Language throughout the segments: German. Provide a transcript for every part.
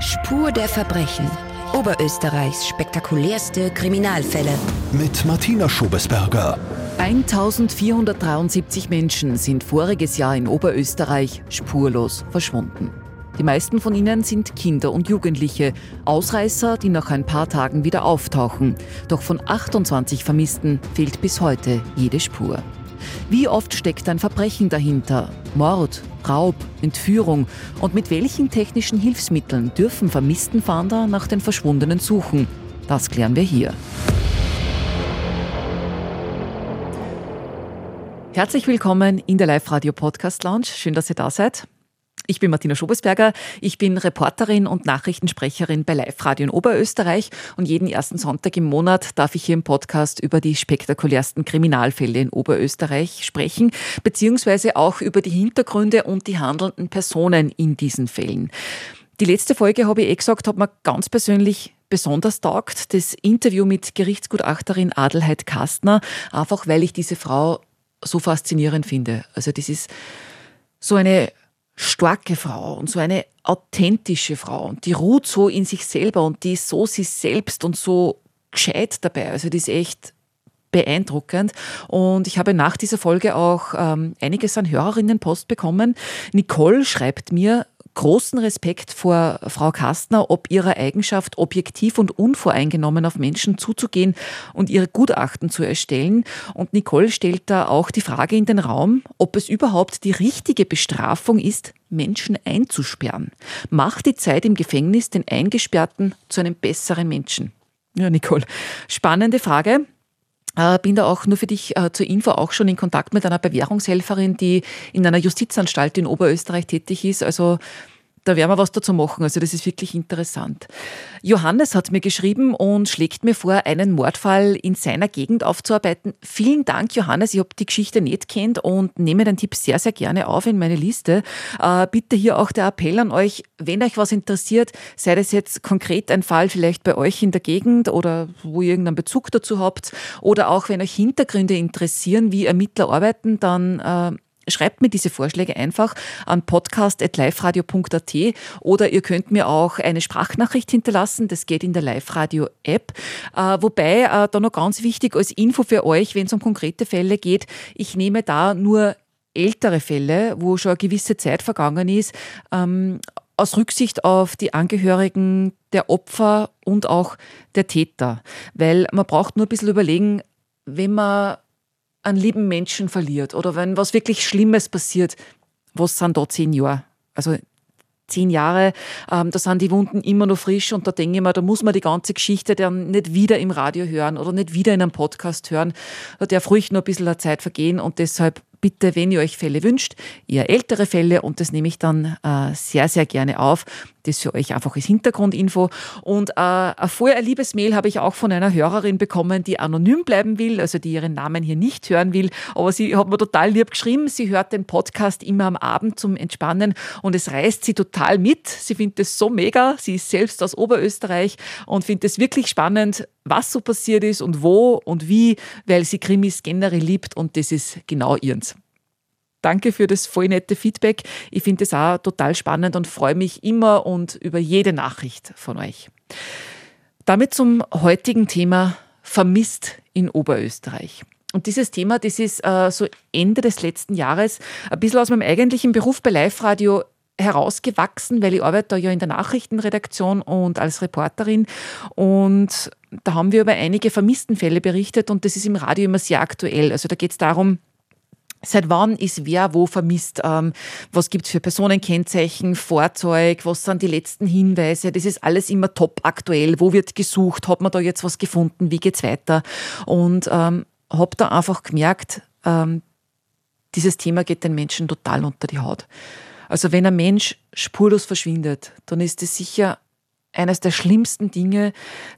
Spur der Verbrechen. Oberösterreichs spektakulärste Kriminalfälle. Mit Martina Schobesberger. 1473 Menschen sind voriges Jahr in Oberösterreich spurlos verschwunden. Die meisten von ihnen sind Kinder und Jugendliche, Ausreißer, die nach ein paar Tagen wieder auftauchen. Doch von 28 Vermissten fehlt bis heute jede Spur. Wie oft steckt ein Verbrechen dahinter? Mord, Raub, Entführung? Und mit welchen technischen Hilfsmitteln dürfen Vermisstenfahnder nach den Verschwundenen suchen? Das klären wir hier. Herzlich willkommen in der Live-Radio Podcast Lounge. Schön, dass ihr da seid. Ich bin Martina Schobesberger. Ich bin Reporterin und Nachrichtensprecherin bei Live Radio in Oberösterreich und jeden ersten Sonntag im Monat darf ich hier im Podcast über die spektakulärsten Kriminalfälle in Oberösterreich sprechen, beziehungsweise auch über die Hintergründe und die handelnden Personen in diesen Fällen. Die letzte Folge, habe ich eh gesagt, hat mir ganz persönlich besonders taugt, das Interview mit Gerichtsgutachterin Adelheid Kastner, einfach weil ich diese Frau so faszinierend finde. Also das ist so eine starke Frau und so eine authentische Frau und die ruht so in sich selber und die ist so sie selbst und so gescheit dabei. Also die ist echt beeindruckend. Und ich habe nach dieser Folge auch ähm, einiges an Hörerinnenpost bekommen. Nicole schreibt mir, großen Respekt vor Frau Kastner, ob ihrer Eigenschaft, objektiv und unvoreingenommen auf Menschen zuzugehen und ihre Gutachten zu erstellen. Und Nicole stellt da auch die Frage in den Raum, ob es überhaupt die richtige Bestrafung ist, Menschen einzusperren. Macht die Zeit im Gefängnis den Eingesperrten zu einem besseren Menschen? Ja, Nicole, spannende Frage. Äh, bin da auch nur für dich äh, zur Info auch schon in Kontakt mit einer Bewährungshelferin, die in einer Justizanstalt in Oberösterreich tätig ist. Also da werden wir was dazu machen. Also das ist wirklich interessant. Johannes hat mir geschrieben und schlägt mir vor, einen Mordfall in seiner Gegend aufzuarbeiten. Vielen Dank, Johannes. Ich habe die Geschichte nicht kennt und nehme den Tipp sehr, sehr gerne auf in meine Liste. Äh, bitte hier auch der Appell an euch, wenn euch was interessiert, sei das jetzt konkret ein Fall vielleicht bei euch in der Gegend oder wo ihr irgendeinen Bezug dazu habt oder auch wenn euch Hintergründe interessieren, wie Ermittler arbeiten, dann äh, Schreibt mir diese Vorschläge einfach an podcast.liferadio.at oder ihr könnt mir auch eine Sprachnachricht hinterlassen. Das geht in der Live-Radio-App. Äh, wobei, äh, da noch ganz wichtig als Info für euch, wenn es um konkrete Fälle geht, ich nehme da nur ältere Fälle, wo schon eine gewisse Zeit vergangen ist, ähm, aus Rücksicht auf die Angehörigen der Opfer und auch der Täter. Weil man braucht nur ein bisschen überlegen, wenn man einen lieben Menschen verliert oder wenn was wirklich Schlimmes passiert, was sind da zehn Jahre? Also zehn Jahre, ähm, da sind die Wunden immer noch frisch und da denke ich mir, da muss man die ganze Geschichte dann nicht wieder im Radio hören oder nicht wieder in einem Podcast hören. Da darf ruhig noch ein bisschen Zeit vergehen und deshalb bitte, wenn ihr euch Fälle wünscht, eher ältere Fälle und das nehme ich dann äh, sehr, sehr gerne auf. Das für euch einfach als Hintergrundinfo. Und äh, ein vorher Liebesmail habe ich auch von einer Hörerin bekommen, die anonym bleiben will, also die ihren Namen hier nicht hören will. Aber sie hat mir total lieb geschrieben. Sie hört den Podcast immer am Abend zum Entspannen und es reißt sie total mit. Sie findet es so mega. Sie ist selbst aus Oberösterreich und findet es wirklich spannend, was so passiert ist und wo und wie, weil sie Krimis generell liebt und das ist genau ihrens. Danke für das voll nette Feedback. Ich finde es auch total spannend und freue mich immer und über jede Nachricht von euch. Damit zum heutigen Thema Vermisst in Oberösterreich. Und dieses Thema, das ist äh, so Ende des letzten Jahres ein bisschen aus meinem eigentlichen Beruf bei Live Radio herausgewachsen, weil ich arbeite da ja in der Nachrichtenredaktion und als Reporterin und da haben wir über einige Vermisstenfälle berichtet und das ist im Radio immer sehr aktuell. Also da geht es darum, Seit wann ist wer wo vermisst? Ähm, was gibt es für Personenkennzeichen, Fahrzeug? Was sind die letzten Hinweise? Das ist alles immer top aktuell. Wo wird gesucht? Hat man da jetzt was gefunden? Wie geht's weiter? Und ähm, habe da einfach gemerkt, ähm, dieses Thema geht den Menschen total unter die Haut. Also wenn ein Mensch spurlos verschwindet, dann ist es sicher eines der schlimmsten Dinge,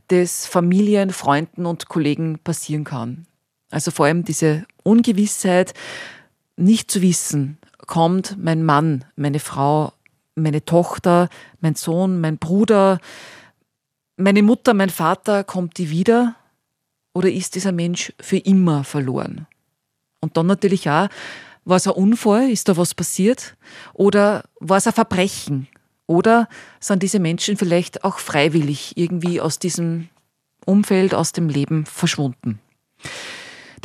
das Familien, Freunden und Kollegen passieren kann. Also vor allem diese Ungewissheit, nicht zu wissen, kommt mein Mann, meine Frau, meine Tochter, mein Sohn, mein Bruder, meine Mutter, mein Vater, kommt die wieder oder ist dieser Mensch für immer verloren? Und dann natürlich auch, war es ein Unfall, ist da was passiert oder war es ein Verbrechen? Oder sind diese Menschen vielleicht auch freiwillig irgendwie aus diesem Umfeld, aus dem Leben verschwunden?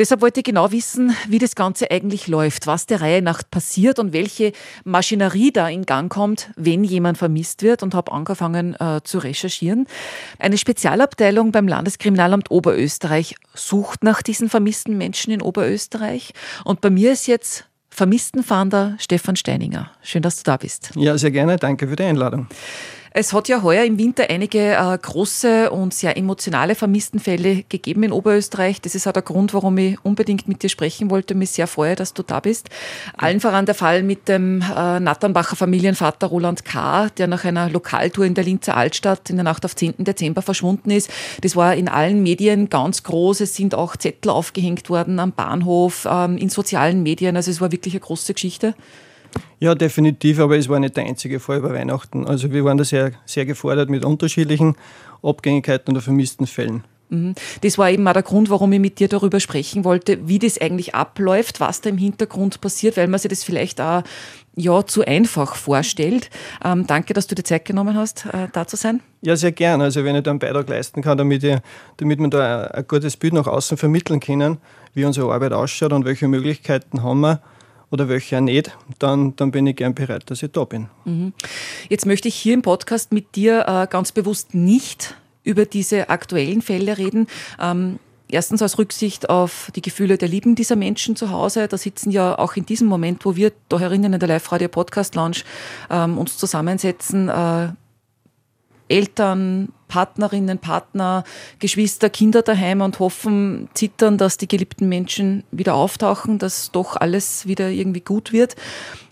Deshalb wollte ich genau wissen, wie das Ganze eigentlich läuft, was der Reihe nach passiert und welche Maschinerie da in Gang kommt, wenn jemand vermisst wird und habe angefangen äh, zu recherchieren. Eine Spezialabteilung beim Landeskriminalamt Oberösterreich sucht nach diesen vermissten Menschen in Oberösterreich und bei mir ist jetzt Vermisstenfahnder Stefan Steininger. Schön, dass du da bist. Ja, sehr gerne. Danke für die Einladung. Es hat ja heuer im Winter einige äh, große und sehr emotionale Vermisstenfälle gegeben in Oberösterreich. Das ist auch der Grund, warum ich unbedingt mit dir sprechen wollte. Mich sehr freue, dass du da bist. Allen voran der Fall mit dem äh, Natternbacher Familienvater Roland K., der nach einer Lokaltour in der Linzer Altstadt in der Nacht auf 10. Dezember verschwunden ist. Das war in allen Medien ganz groß. Es sind auch Zettel aufgehängt worden am Bahnhof, ähm, in sozialen Medien. Also es war wirklich eine große Geschichte. Ja, definitiv, aber es war nicht der einzige Fall über Weihnachten. Also wir waren da sehr, sehr gefordert mit unterschiedlichen Abgängigkeiten oder vermissten Fällen. Mhm. Das war eben auch der Grund, warum ich mit dir darüber sprechen wollte, wie das eigentlich abläuft, was da im Hintergrund passiert, weil man sich das vielleicht auch ja, zu einfach vorstellt. Ähm, danke, dass du dir Zeit genommen hast, äh, da zu sein. Ja, sehr gern. Also wenn ich da einen Beitrag leisten kann, damit, ich, damit wir da ein gutes Bild nach außen vermitteln können, wie unsere Arbeit ausschaut und welche Möglichkeiten haben wir, oder welche auch nicht, dann, dann bin ich gern bereit, dass ich da bin. Mhm. Jetzt möchte ich hier im Podcast mit dir äh, ganz bewusst nicht über diese aktuellen Fälle reden. Ähm, erstens aus Rücksicht auf die Gefühle der Lieben dieser Menschen zu Hause. Da sitzen ja auch in diesem Moment, wo wir da herinnen in der Live-Radio-Podcast-Lounge ähm, uns zusammensetzen, äh, Eltern, Partnerinnen, Partner, Geschwister, Kinder daheim und hoffen, zittern, dass die geliebten Menschen wieder auftauchen, dass doch alles wieder irgendwie gut wird.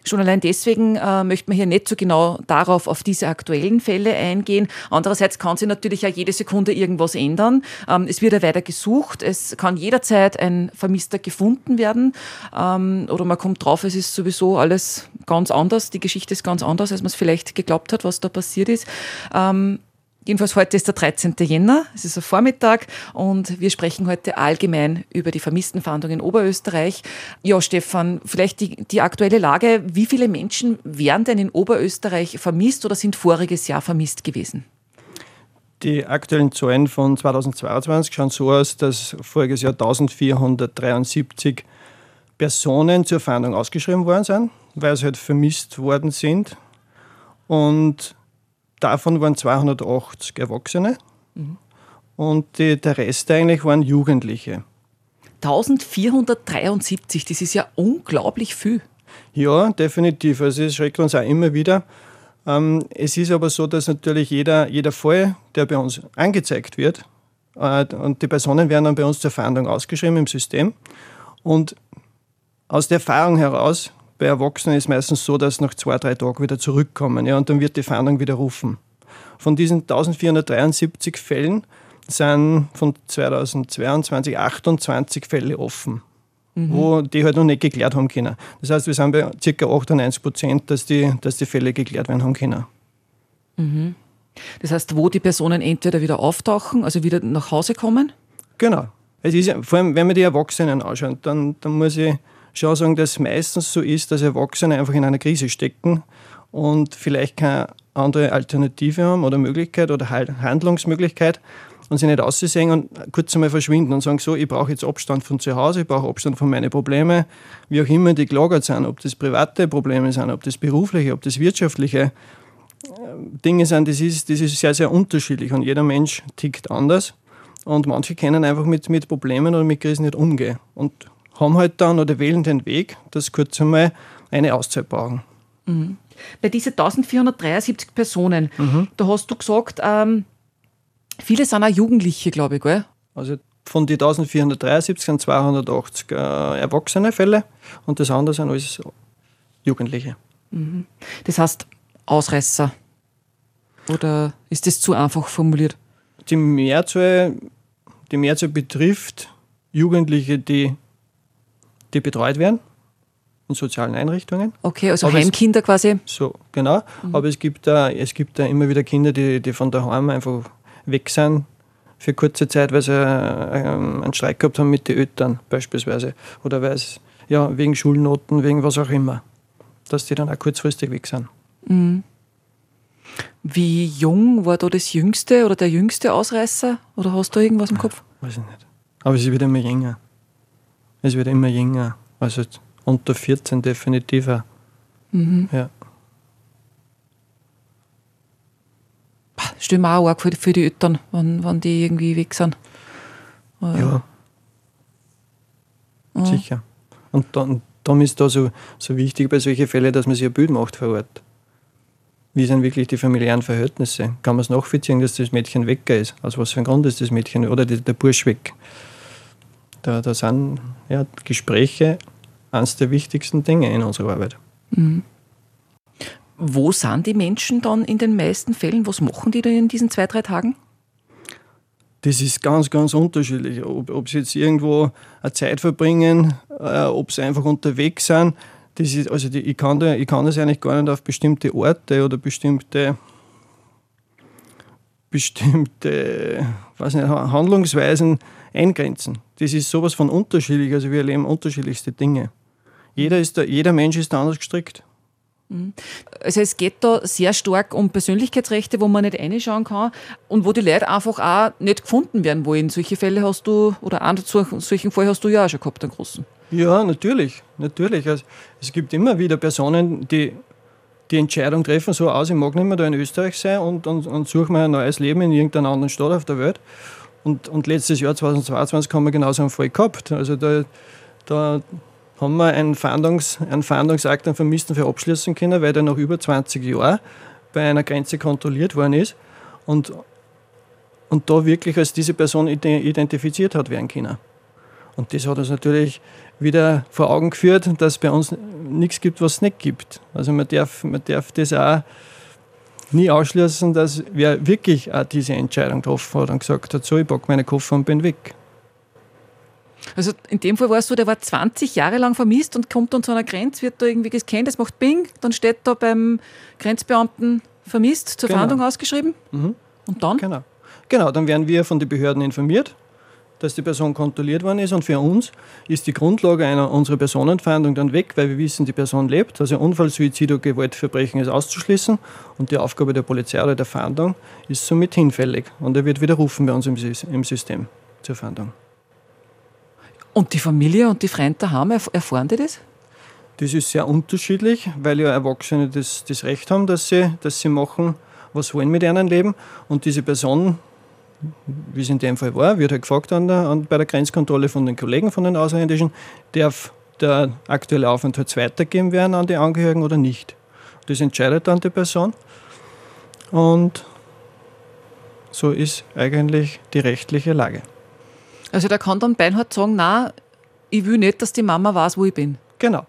Schon allein deswegen äh, möchte man hier nicht so genau darauf, auf diese aktuellen Fälle eingehen. Andererseits kann sich natürlich auch jede Sekunde irgendwas ändern. Ähm, es wird ja weiter gesucht. Es kann jederzeit ein Vermisster gefunden werden. Ähm, oder man kommt drauf, es ist sowieso alles ganz anders. Die Geschichte ist ganz anders, als man es vielleicht geglaubt hat, was da passiert ist. Ähm, Jedenfalls heute ist der 13. Jänner, es ist ein Vormittag und wir sprechen heute allgemein über die Vermisstenfahndung in Oberösterreich. Ja, Stefan, vielleicht die, die aktuelle Lage. Wie viele Menschen wären denn in Oberösterreich vermisst oder sind voriges Jahr vermisst gewesen? Die aktuellen Zahlen von 2022 schauen so aus, dass voriges Jahr 1473 Personen zur Fahndung ausgeschrieben worden sind, weil sie halt vermisst worden sind. Und davon waren 280 Erwachsene mhm. und die, der Rest eigentlich waren Jugendliche. 1473, das ist ja unglaublich viel. Ja, definitiv. Also es schreckt uns auch immer wieder. Ähm, es ist aber so, dass natürlich jeder, jeder Fall, der bei uns angezeigt wird, äh, und die Personen werden dann bei uns zur Fahndung ausgeschrieben im System. Und aus der Erfahrung heraus bei Erwachsenen ist es meistens so, dass nach zwei, drei Tagen wieder zurückkommen ja, und dann wird die Fahndung wieder rufen. Von diesen 1473 Fällen sind von 2022 28 Fälle offen, mhm. wo die halt noch nicht geklärt haben können. Das heißt, wir sind bei ca. 98 Prozent, dass die, dass die Fälle geklärt werden haben können. Mhm. Das heißt, wo die Personen entweder wieder auftauchen, also wieder nach Hause kommen? Genau. Es ist, vor allem, wenn man die Erwachsenen anschaut, dann, dann muss ich schon sagen, dass es meistens so ist, dass Erwachsene einfach in einer Krise stecken und vielleicht keine andere Alternative haben oder Möglichkeit oder Handlungsmöglichkeit und sie nicht aussehen und kurz einmal verschwinden und sagen so, ich brauche jetzt Abstand von zu Hause, ich brauche Abstand von meinen Problemen, wie auch immer die gelagert sind, ob das private Probleme sind, ob das berufliche, ob das wirtschaftliche äh, Dinge sind, das ist, das ist sehr, sehr unterschiedlich und jeder Mensch tickt anders und manche können einfach mit, mit Problemen oder mit Krisen nicht umgehen und haben halt dann oder wählen den Weg, dass kurz einmal eine Auszeit brauchen. Mhm. Bei diesen 1473 Personen, mhm. da hast du gesagt, ähm, viele sind auch Jugendliche, glaube ich, gell? Also von den 1473 sind 280 äh, erwachsene Fälle und das andere sind alles Jugendliche. Mhm. Das heißt Ausreißer. Oder ist das zu einfach formuliert? Die Mehrzahl, die Mehrzahl betrifft Jugendliche, die die betreut werden in sozialen Einrichtungen. Okay, also Aber Heimkinder es, quasi. So, genau. Mhm. Aber es gibt, da, es gibt da immer wieder Kinder, die, die von daheim einfach weg sind für kurze Zeit, weil sie ähm, einen Streik gehabt haben mit den Eltern beispielsweise. Oder weil es, ja, wegen Schulnoten, wegen was auch immer. Dass die dann auch kurzfristig weg sind. Mhm. Wie jung war da das jüngste oder der jüngste Ausreißer? Oder hast du irgendwas im Kopf? Weiß ich nicht. Aber es wird immer jünger. Es wird immer jünger. Also unter 14 definitiv auch. Mhm. Ja. Mir auch arg für, für die Eltern, wenn, wenn die irgendwie weg sind. Äh, Ja. Sicher. Und dann, darum ist da so, so wichtig bei solchen Fällen, dass man sich ein Bild macht vor Ort. Wie sind wirklich die familiären Verhältnisse? Kann man es nachvollziehen, dass das Mädchen weg ist? Aus was für einem Grund ist das Mädchen oder der Bursch weg? Da, da sind ja, Gespräche eines der wichtigsten Dinge in unserer Arbeit. Wo sind die Menschen dann in den meisten Fällen? Was machen die da in diesen zwei, drei Tagen? Das ist ganz, ganz unterschiedlich. Ob, ob sie jetzt irgendwo eine Zeit verbringen, äh, ob sie einfach unterwegs sind. Das ist, also die, ich, kann da, ich kann das eigentlich gar nicht auf bestimmte Orte oder bestimmte, bestimmte weiß nicht, Handlungsweisen eingrenzen. Das ist sowas von unterschiedlich. Also wir erleben unterschiedlichste Dinge. Jeder, ist da, jeder Mensch ist da anders gestrickt. Also es geht da sehr stark um Persönlichkeitsrechte, wo man nicht reinschauen kann und wo die Leute einfach auch nicht gefunden werden wollen. Solche Fälle hast du, oder einen solchen solchen Fall hast du ja auch schon gehabt, einen großen. Ja, natürlich, natürlich. Also, es gibt immer wieder Personen, die die Entscheidung treffen, so aus, ich mag nicht mehr da in Österreich sein und, und, und suche mir ein neues Leben in irgendeiner anderen Stadt auf der Welt. Und, und letztes Jahr 2022 haben wir genauso einen Fall gehabt. Also da, da haben wir einen, Fahndungs, einen Fahndungsakt an Vermissten für abschließen können, weil der nach über 20 Jahren bei einer Grenze kontrolliert worden ist und, und da wirklich als diese Person ide- identifiziert hat werden können. Und das hat uns natürlich wieder vor Augen geführt, dass es bei uns nichts gibt, was es nicht gibt. Also man darf, man darf das auch nie ausschließen, dass wer wirklich auch diese Entscheidung getroffen hat und gesagt hat, so, ich packe meine Koffer und bin weg. Also in dem Fall war es so, der war 20 Jahre lang vermisst und kommt dann zu einer Grenze, wird da irgendwie gescannt, das macht Bing, dann steht da beim Grenzbeamten vermisst, zur Genau. Fahndung ausgeschrieben. Mhm. Und dann? Genau. Genau, dann werden wir von den Behörden informiert, dass die Person kontrolliert worden ist und für uns ist die Grundlage einer unserer Personenfahndung dann weg, weil wir wissen, die Person lebt. Also Unfall, Suizid oder Gewaltverbrechen ist auszuschließen und die Aufgabe der Polizei oder der Fahndung ist somit hinfällig und er wird widerrufen bei uns im, im System zur Fahndung. Und die Familie und die Freunde daheim, erf- erfahren die das? Das ist sehr unterschiedlich, weil ja Erwachsene das, das Recht haben, dass sie, dass sie machen, was wollen mit ihrem Leben. Und diese Person, wie es in dem Fall war, wird halt gefragt an der, an, bei der Grenzkontrolle von den Kollegen von den Ausländischen, darf der aktuelle Aufenthalt weitergeben werden an die Angehörigen oder nicht. Das entscheidet dann die Person. Und so ist eigentlich die rechtliche Lage. Also der kann dann beinhart sagen, na, ich will nicht, dass die Mama weiß, wo ich bin. Genau.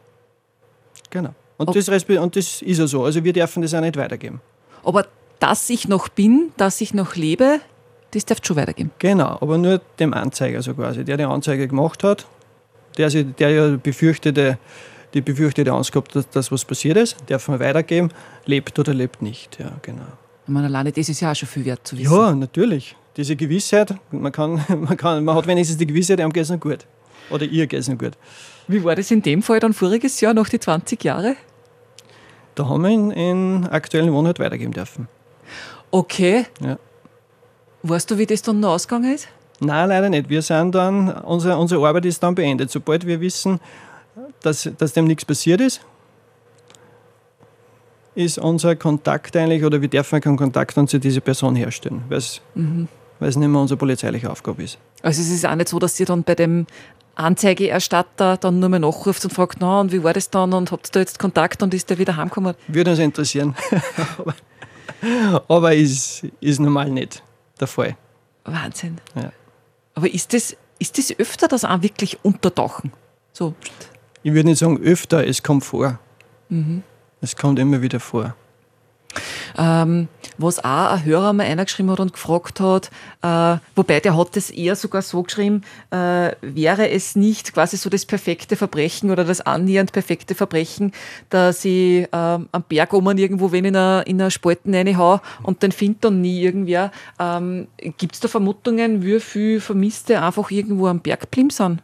Genau. Und, Okay. das, und das ist ja so. Also wir dürfen das auch nicht weitergeben. Aber dass ich noch bin, dass ich noch lebe, das darf schon weitergeben. Genau, aber nur dem Anzeiger so quasi, der die Anzeige gemacht hat, der, der ja befürchtete, die befürchtete Angst gehabt, dass, dass was passiert ist, darf man weitergeben, lebt oder lebt nicht. Ja, genau. Ich meine, alleine das ist ja auch schon viel wert zu wissen. Ja, natürlich. Diese Gewissheit, man, kann, man, kann, man hat wenigstens die Gewissheit, es noch gut. Oder ihr noch gut. Wie war das in dem Fall dann voriges Jahr, nach die 20 Jahre? Da haben wir in, in aktuellen Wohnort weitergeben dürfen. Okay. Ja. Weißt du, wie das dann noch ausgegangen ist? Nein, leider nicht. Wir sind dann, unsere, unsere Arbeit ist dann beendet. Sobald wir wissen, dass, dass dem nichts passiert ist, ist unser Kontakt eigentlich, oder wir dürfen keinen Kontakt dann zu dieser Person herstellen, weil es es nicht mehr unsere polizeiliche Aufgabe ist. Also es ist auch nicht so, dass ihr dann bei dem Anzeigeerstatter dann nur mal nachruft und fragt, na, und wie war das dann und habt ihr da jetzt Kontakt und ist der wieder heimgekommen? Würde uns interessieren. aber aber ist, ist normal nicht der Fall. Wahnsinn. Ja. Aber ist das, ist das öfter, dass auch wirklich untertauchen? So, Ich würde nicht sagen öfter, es kommt vor. Es kommt immer wieder vor. Ähm, was auch ein Hörer mal eingeschrieben hat und gefragt hat, äh, wobei der hat das eher sogar so geschrieben, äh, wäre es nicht quasi so das perfekte Verbrechen oder das annähernd perfekte Verbrechen, dass ich ähm, am Berg oben irgendwo wen in einer in eine Spalten reinhau und den findet dann nie irgendwer. Ähm, Gibt es da Vermutungen, wie viele Vermisste einfach irgendwo am Berg geblieben sind?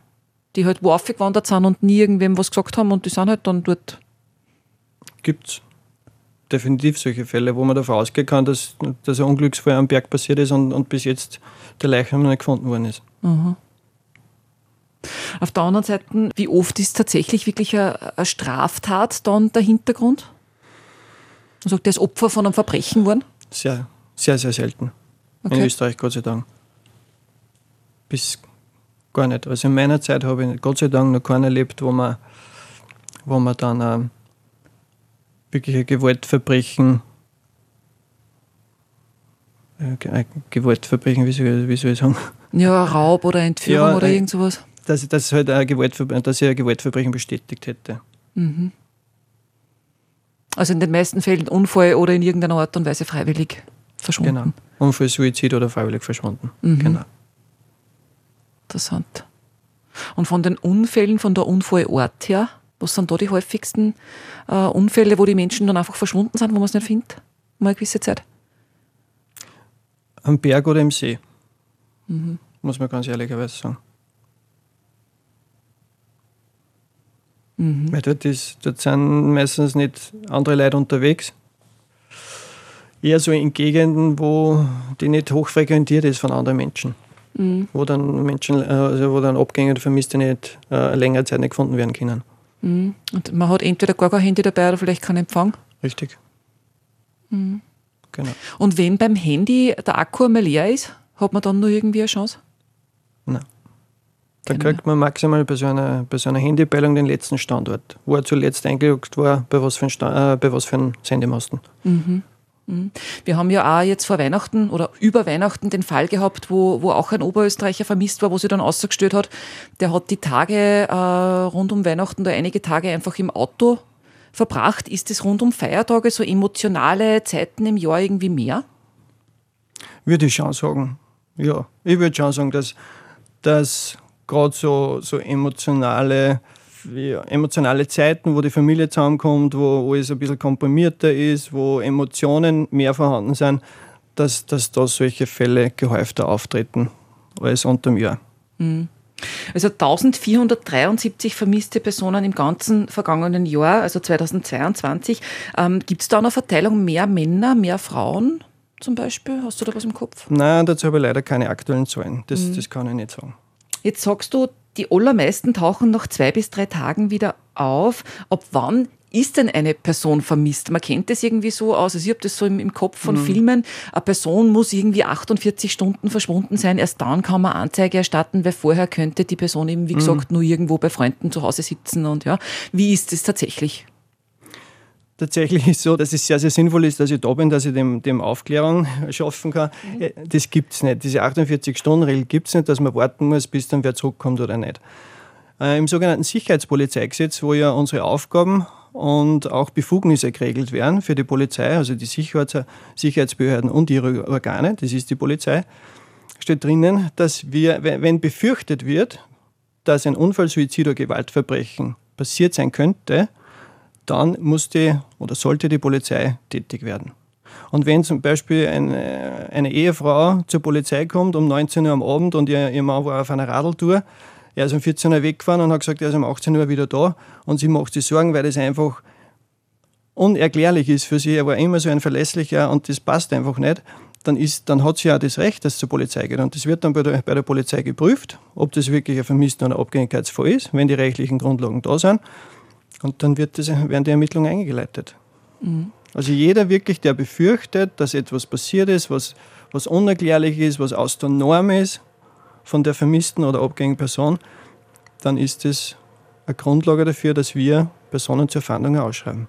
Die halt wo aufgewandert sind und nie irgendwem was gesagt haben und die sind halt dann dort. Gibt's. Definitiv solche Fälle, wo man davon ausgehen kann, dass, dass ein Unglücksfall am Berg passiert ist und, und bis jetzt der Leichnam noch nicht gefunden worden ist. Mhm. Auf der anderen Seite, wie oft ist tatsächlich wirklich eine, eine Straftat dann der Hintergrund? Also der ist Opfer von einem Verbrechen geworden? Sehr, sehr, sehr selten. Okay. In Österreich, Gott sei Dank. Bis gar nicht. Also in meiner Zeit habe ich Gott sei Dank noch keinen erlebt, wo man, wo man dann wirklich ein Gewaltverbrechen, äh, ein Gewaltverbrechen, wie soll, wie soll ich sagen? Ja, Raub oder Entführung Ja, oder äh, irgend sowas. Dass, dass, halt ein Gewaltver dass ich ein Gewaltverbrechen bestätigt hätte. Also in den meisten Fällen Unfall oder in irgendeiner Art und Weise freiwillig verschwunden. Genau. Unfall, Suizid oder freiwillig verschwunden. Genau. Interessant. Und von den Unfällen, von der Unfallort her, was sind da die häufigsten äh, Unfälle, wo die Menschen dann einfach verschwunden sind, wo man es nicht findet? Mal eine gewisse Zeit. Am Berg oder im See. Muss man ganz ehrlicherweise sagen. Weil dort, ist, dort sind meistens nicht andere Leute unterwegs. Eher so in Gegenden, wo die nicht hoch frequentiert ist von anderen Menschen. Wo dann Menschen, äh, also wo dann Abgänge oder Vermisste nicht äh, längere Zeit nicht gefunden werden können. Und man hat entweder gar kein Handy dabei oder vielleicht keinen Empfang. Richtig. Genau. Und wenn beim Handy der Akku einmal leer ist, hat man dann nur irgendwie eine Chance? Nein. Dann Keine kriegt man maximal bei so einer, bei so einer Handypeilung den letzten Standort, wo er zuletzt eingeloggt war, bei was für einem, äh, bei was für einem Sendemasten. Wir haben ja auch jetzt vor Weihnachten oder über Weihnachten den Fall gehabt, wo, wo auch ein Oberösterreicher vermisst war, wo sie dann ausgestellt hat, der hat die Tage äh, rund um Weihnachten da einige Tage einfach im Auto verbracht. Ist es rund um Feiertage so emotionale Zeiten im Jahr irgendwie mehr? Würde ich schon sagen. Ja, ich würde schon sagen, dass, dass gerade so, so emotionale, emotionale Zeiten, wo die Familie zusammenkommt, wo alles ein bisschen komprimierter ist, wo Emotionen mehr vorhanden sind, dass, dass da solche Fälle gehäufter auftreten als unter dem Jahr. Also 1473 vermisste Personen im ganzen vergangenen Jahr, also 2022. Ähm, Gibt es da eine Verteilung mehr Männer, mehr Frauen zum Beispiel? Hast du da was im Kopf? Nein, dazu habe ich leider keine aktuellen Zahlen. Das, das kann ich nicht sagen. Jetzt sagst du, die allermeisten tauchen nach zwei bis drei Tagen wieder auf. Ab wann ist denn eine Person vermisst? Man kennt das irgendwie so aus, also ich habe das so im, im Kopf von Filmen. Eine Person muss irgendwie 48 Stunden verschwunden sein, erst dann kann man Anzeige erstatten, weil vorher könnte die Person eben, wie gesagt, nur irgendwo bei Freunden zu Hause sitzen und ja. Wie ist es tatsächlich? Tatsächlich ist so, dass es sehr, sehr sinnvoll ist, dass ich da bin, dass ich dem, dem Aufklärung schaffen kann. Äh, Das gibt es nicht. Diese 48-Stunden-Regel gibt es nicht, dass man warten muss, bis dann wer zurückkommt oder nicht. Äh, Im sogenannten Sicherheitspolizeigesetz, wo ja unsere Aufgaben und auch Befugnisse geregelt werden für die Polizei, also die Sicherheits Sicherheitsbehörden und ihre Organe, das ist die Polizei, steht drinnen, dass wir, wenn befürchtet wird, dass ein Unfall, Suizid oder Gewaltverbrechen passiert sein könnte, dann muss die oder sollte die Polizei tätig werden. Und wenn zum Beispiel eine, eine Ehefrau zur Polizei kommt um 19 Uhr am Abend und ihr, ihr Mann war auf einer Radeltour, er ist um 14 Uhr weggefahren und hat gesagt, er ist um 18 Uhr wieder da und sie macht sich Sorgen, weil das einfach unerklärlich ist für sie. Er war immer so ein verlässlicher und das passt einfach nicht. Dann, ist, dann hat sie ja das Recht, dass es zur Polizei geht. Und das wird dann bei der, bei der Polizei geprüft, ob das wirklich ein Vermissten- oder Abgängigkeitsfall ist, wenn die rechtlichen Grundlagen da sind. Und dann wird das, werden die Ermittlungen eingeleitet. Also jeder wirklich, der befürchtet, dass etwas passiert ist, was, was unerklärlich ist, was aus der Norm ist von der vermissten oder abgängigen Person, dann ist das eine Grundlage dafür, dass wir Personen zur Fahndung ausschreiben.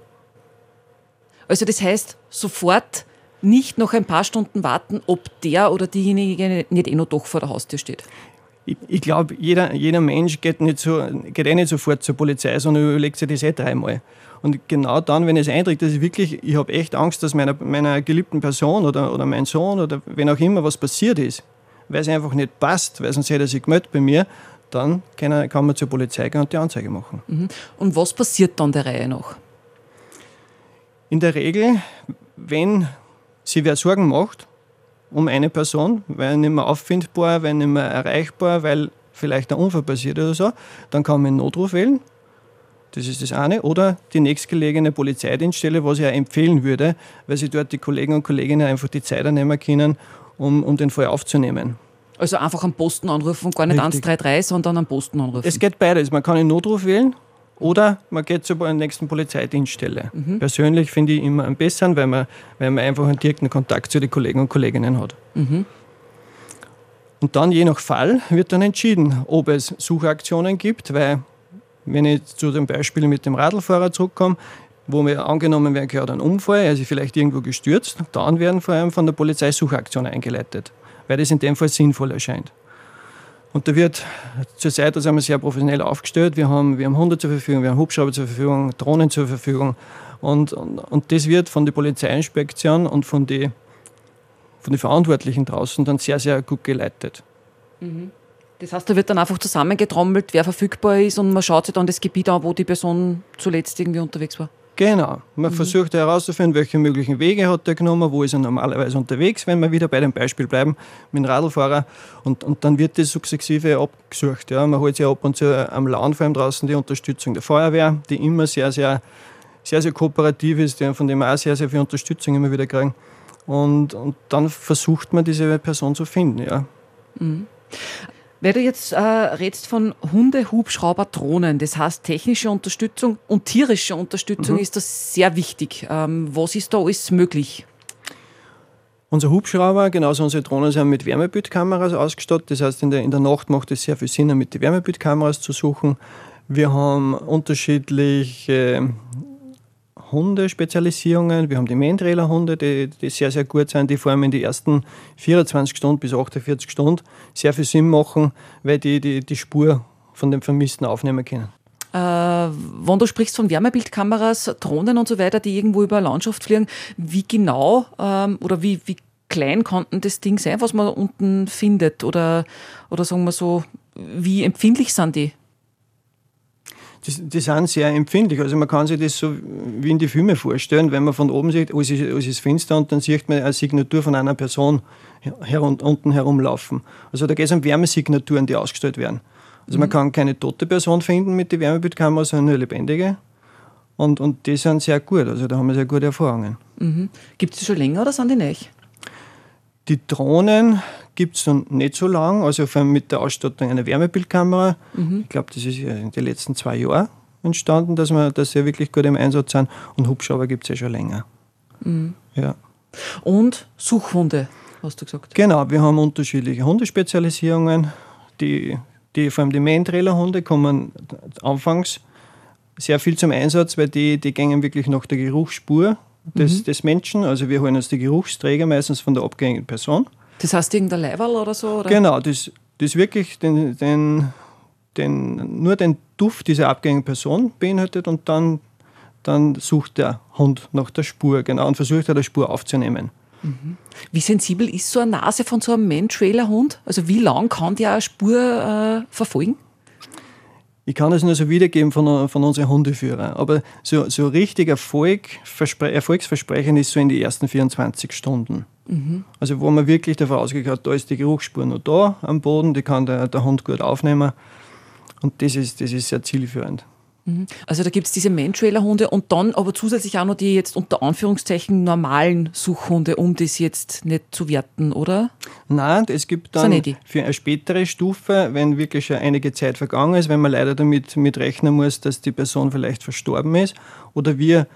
Also das heißt, sofort nicht noch ein paar Stunden warten, ob der oder diejenige nicht eh noch doch vor der Haustür steht. Ich, ich glaube, jeder, jeder Mensch geht, nicht so, geht eh nicht sofort zur Polizei, sondern überlegt sich das eh dreimal. Und genau dann, wenn es eintritt, dass ich wirklich, ich habe echt Angst, dass meiner, meiner geliebten Person oder, oder mein Sohn oder wenn auch immer was passiert ist, weil es einfach nicht passt, weil sonst hätte er sich gemeldet bei mir, dann kann, er, kann man zur Polizei gehen und die Anzeige machen. Und was passiert dann der Reihe nach? In der Regel, wenn sie wer Sorgen macht um eine Person, weil nicht mehr auffindbar, weil nicht mehr erreichbar, weil vielleicht ein Unfall passiert oder so, dann kann man einen Notruf wählen. Das ist das eine. Oder die nächstgelegene Polizeidienststelle, was ich auch empfehlen würde, weil sie dort die Kollegen und Kolleginnen einfach die Zeit nehmen können, um, um den Fall aufzunehmen. Also einfach am Posten anrufen, gar nicht Richtig. 133, sondern am Posten anrufen. Es geht beides. Man kann einen Notruf wählen oder man geht zur nächsten Polizeidienststelle. Persönlich finde ich immer am besten, weil man, weil man einfach einen direkten Kontakt zu den Kollegen und Kolleginnen hat. Und dann je nach Fall wird dann entschieden, ob es Suchaktionen gibt, weil wenn ich zu dem Beispiel mit dem Radlfahrer zurückkomme, wo mir angenommen werden gehört ein Unfall, er ist vielleicht irgendwo gestürzt, dann werden vor allem von der Polizei Suchaktionen eingeleitet, weil das in dem Fall sinnvoll erscheint. Und da wird zurzeit, sind wir sehr professionell aufgestellt. Wir haben, wir haben Hunde zur Verfügung, wir haben Hubschrauber zur Verfügung, Drohnen zur Verfügung. Und, und, und das wird von der Polizeiinspektion und von den von den Verantwortlichen draußen dann sehr, sehr gut geleitet. Das heißt, da wird dann einfach zusammengetrommelt, wer verfügbar ist und man schaut sich dann das Gebiet an, wo die Person zuletzt irgendwie unterwegs war. Genau. Man versucht herauszufinden, welche möglichen Wege hat er genommen, wo ist er normalerweise unterwegs, wenn wir wieder bei dem Beispiel bleiben, mit dem Radlfahrer. Und, und dann wird das sukzessive abgesucht. Ja. Man holt sich ab und zu am Land vor allem draußen die Unterstützung der Feuerwehr, die immer sehr, sehr, sehr, sehr kooperativ ist, die- von dem wir auch sehr, sehr viel Unterstützung immer wieder kriegen. Und, und dann versucht man, diese Person zu finden. Ja. Weil du jetzt äh, redest von Hunde, Hubschrauber, Drohnen, das heißt technische Unterstützung und tierische Unterstützung ist das sehr wichtig. Ähm, was ist da alles möglich? Unser Hubschrauber, genauso unsere Drohnen sind mit Wärmebildkameras ausgestattet. Das heißt, in der, in der Nacht macht es sehr viel Sinn, mit den Wärmebildkameras zu suchen. Wir haben unterschiedliche Hundespezialisierungen. Wir haben die Main-Trailer-Hunde, die, die sehr, sehr gut sind, die vor allem in die ersten 24 Stunden bis 48 Stunden sehr viel Sinn machen, weil die die, die Spur von dem Vermissten aufnehmen können. Äh, wenn du sprichst von Wärmebildkameras, Drohnen und so weiter, die irgendwo über Landschaft fliegen, wie genau ähm, oder wie, wie klein konnten das Ding sein, was man unten findet? Oder, oder sagen wir so, wie empfindlich sind die? Die, die sind sehr empfindlich. Also man kann sich das so wie in die Filme vorstellen, wenn man von oben sieht, alles ist, alles ist finster und dann sieht man eine Signatur von einer Person her, unten herumlaufen. Also da geht es um Wärmesignaturen, die ausgestellt werden. Also man kann keine tote Person finden mit den Wärmebildkameras, sondern nur lebendige. Und, und die sind sehr gut. Also da haben wir sehr gute Erfahrungen. Gibt es die schon länger oder sind die neu? Die Drohnen gibt es noch nicht so lange, also vor allem mit der Ausstattung einer Wärmebildkamera. Ich glaube, das ist ja in den letzten zwei Jahren entstanden, dass, wir, dass sie wirklich gut im Einsatz sind. Und Hubschrauber gibt es ja schon länger. Ja. Und Suchhunde, hast du gesagt. Genau, wir haben unterschiedliche Hundespezialisierungen. Die, die, vor allem die Main-Trailer-Hunde kommen anfangs sehr viel zum Einsatz, weil die, die gehen wirklich nach der Geruchsspur des, des Menschen. Also wir holen uns die Geruchsträger meistens von der abgehängigen Person. Das heißt irgendein Leiberl oder so? Oder? Genau, das, das wirklich den, den, den, nur den Duft dieser abgehängigen Person beinhaltet und dann, dann sucht der Hund nach der Spur, genau, und versucht er, die Spur aufzunehmen. Wie sensibel ist so eine Nase von so einem Man-Trailer-Hund? Also wie lang kann der eine Spur äh, verfolgen? Ich kann es nur so wiedergeben von, von unseren Hundeführern. Aber so, so richtig Erfolg, Verspre Erfolgsversprechen ist so in die ersten 24 Stunden. Also wo man wirklich davon ausgeht, hat, da ist die Geruchsspur noch da am Boden, die kann der, der Hund gut aufnehmen. Und das ist, das ist sehr zielführend. Also da gibt es diese Man-Trailer-Hunde und dann aber zusätzlich auch noch die jetzt unter Anführungszeichen normalen Suchhunde, um das jetzt nicht zu werten, oder? Nein, es gibt dann für eine spätere Stufe, wenn wirklich schon einige Zeit vergangen ist, wenn man leider damit mit rechnen muss, dass die Person vielleicht verstorben ist oder wir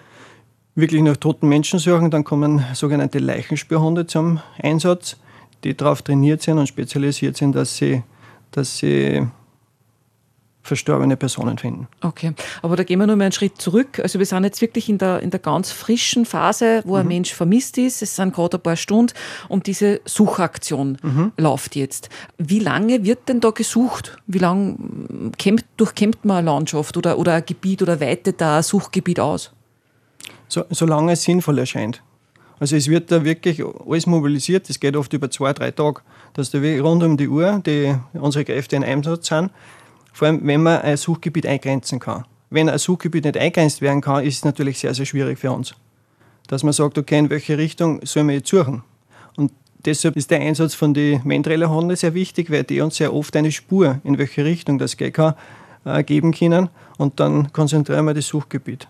wirklich nach toten Menschen suchen, dann kommen sogenannte Leichenspürhunde zum Einsatz, die darauf trainiert sind und spezialisiert sind, dass sie, dass sie verstorbene Personen finden. Okay, aber da gehen wir nur mal einen Schritt zurück. Also wir sind jetzt wirklich in der, in der ganz frischen Phase, wo ein Mensch vermisst ist. Es sind gerade ein paar Stunden und diese Suchaktion läuft jetzt. Wie lange wird denn da gesucht? Wie lange kämmt, durchkämmt man eine Landschaft oder, oder ein Gebiet oder weitet da ein Suchgebiet aus? So, solange es sinnvoll erscheint. Also es wird da wirklich alles mobilisiert, das geht oft über zwei, drei Tage, dass da rund um die Uhr die, unsere Kräfte in Einsatz sind. Vor allem, wenn man ein Suchgebiet eingrenzen kann. Wenn ein Suchgebiet nicht eingrenzt werden kann, ist es natürlich sehr, sehr schwierig für uns. Dass man sagt, okay, in welche Richtung soll man jetzt suchen? Und deshalb ist der Einsatz von den Mentrailer-Hunden sehr wichtig, weil die uns sehr oft eine Spur, in welche Richtung das gehen kann, äh, geben können und dann konzentrieren wir das Suchgebiet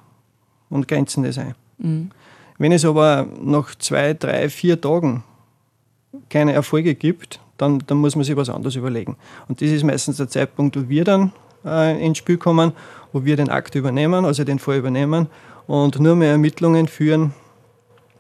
und grenzen das ein. Mhm. Wenn es aber nach zwei, drei, vier Tagen keine Erfolge gibt, dann, dann muss man sich was anderes überlegen. Und das ist meistens der Zeitpunkt, wo wir dann äh, ins Spiel kommen, wo wir den Akt übernehmen, also den Fall übernehmen und nur mehr Ermittlungen führen,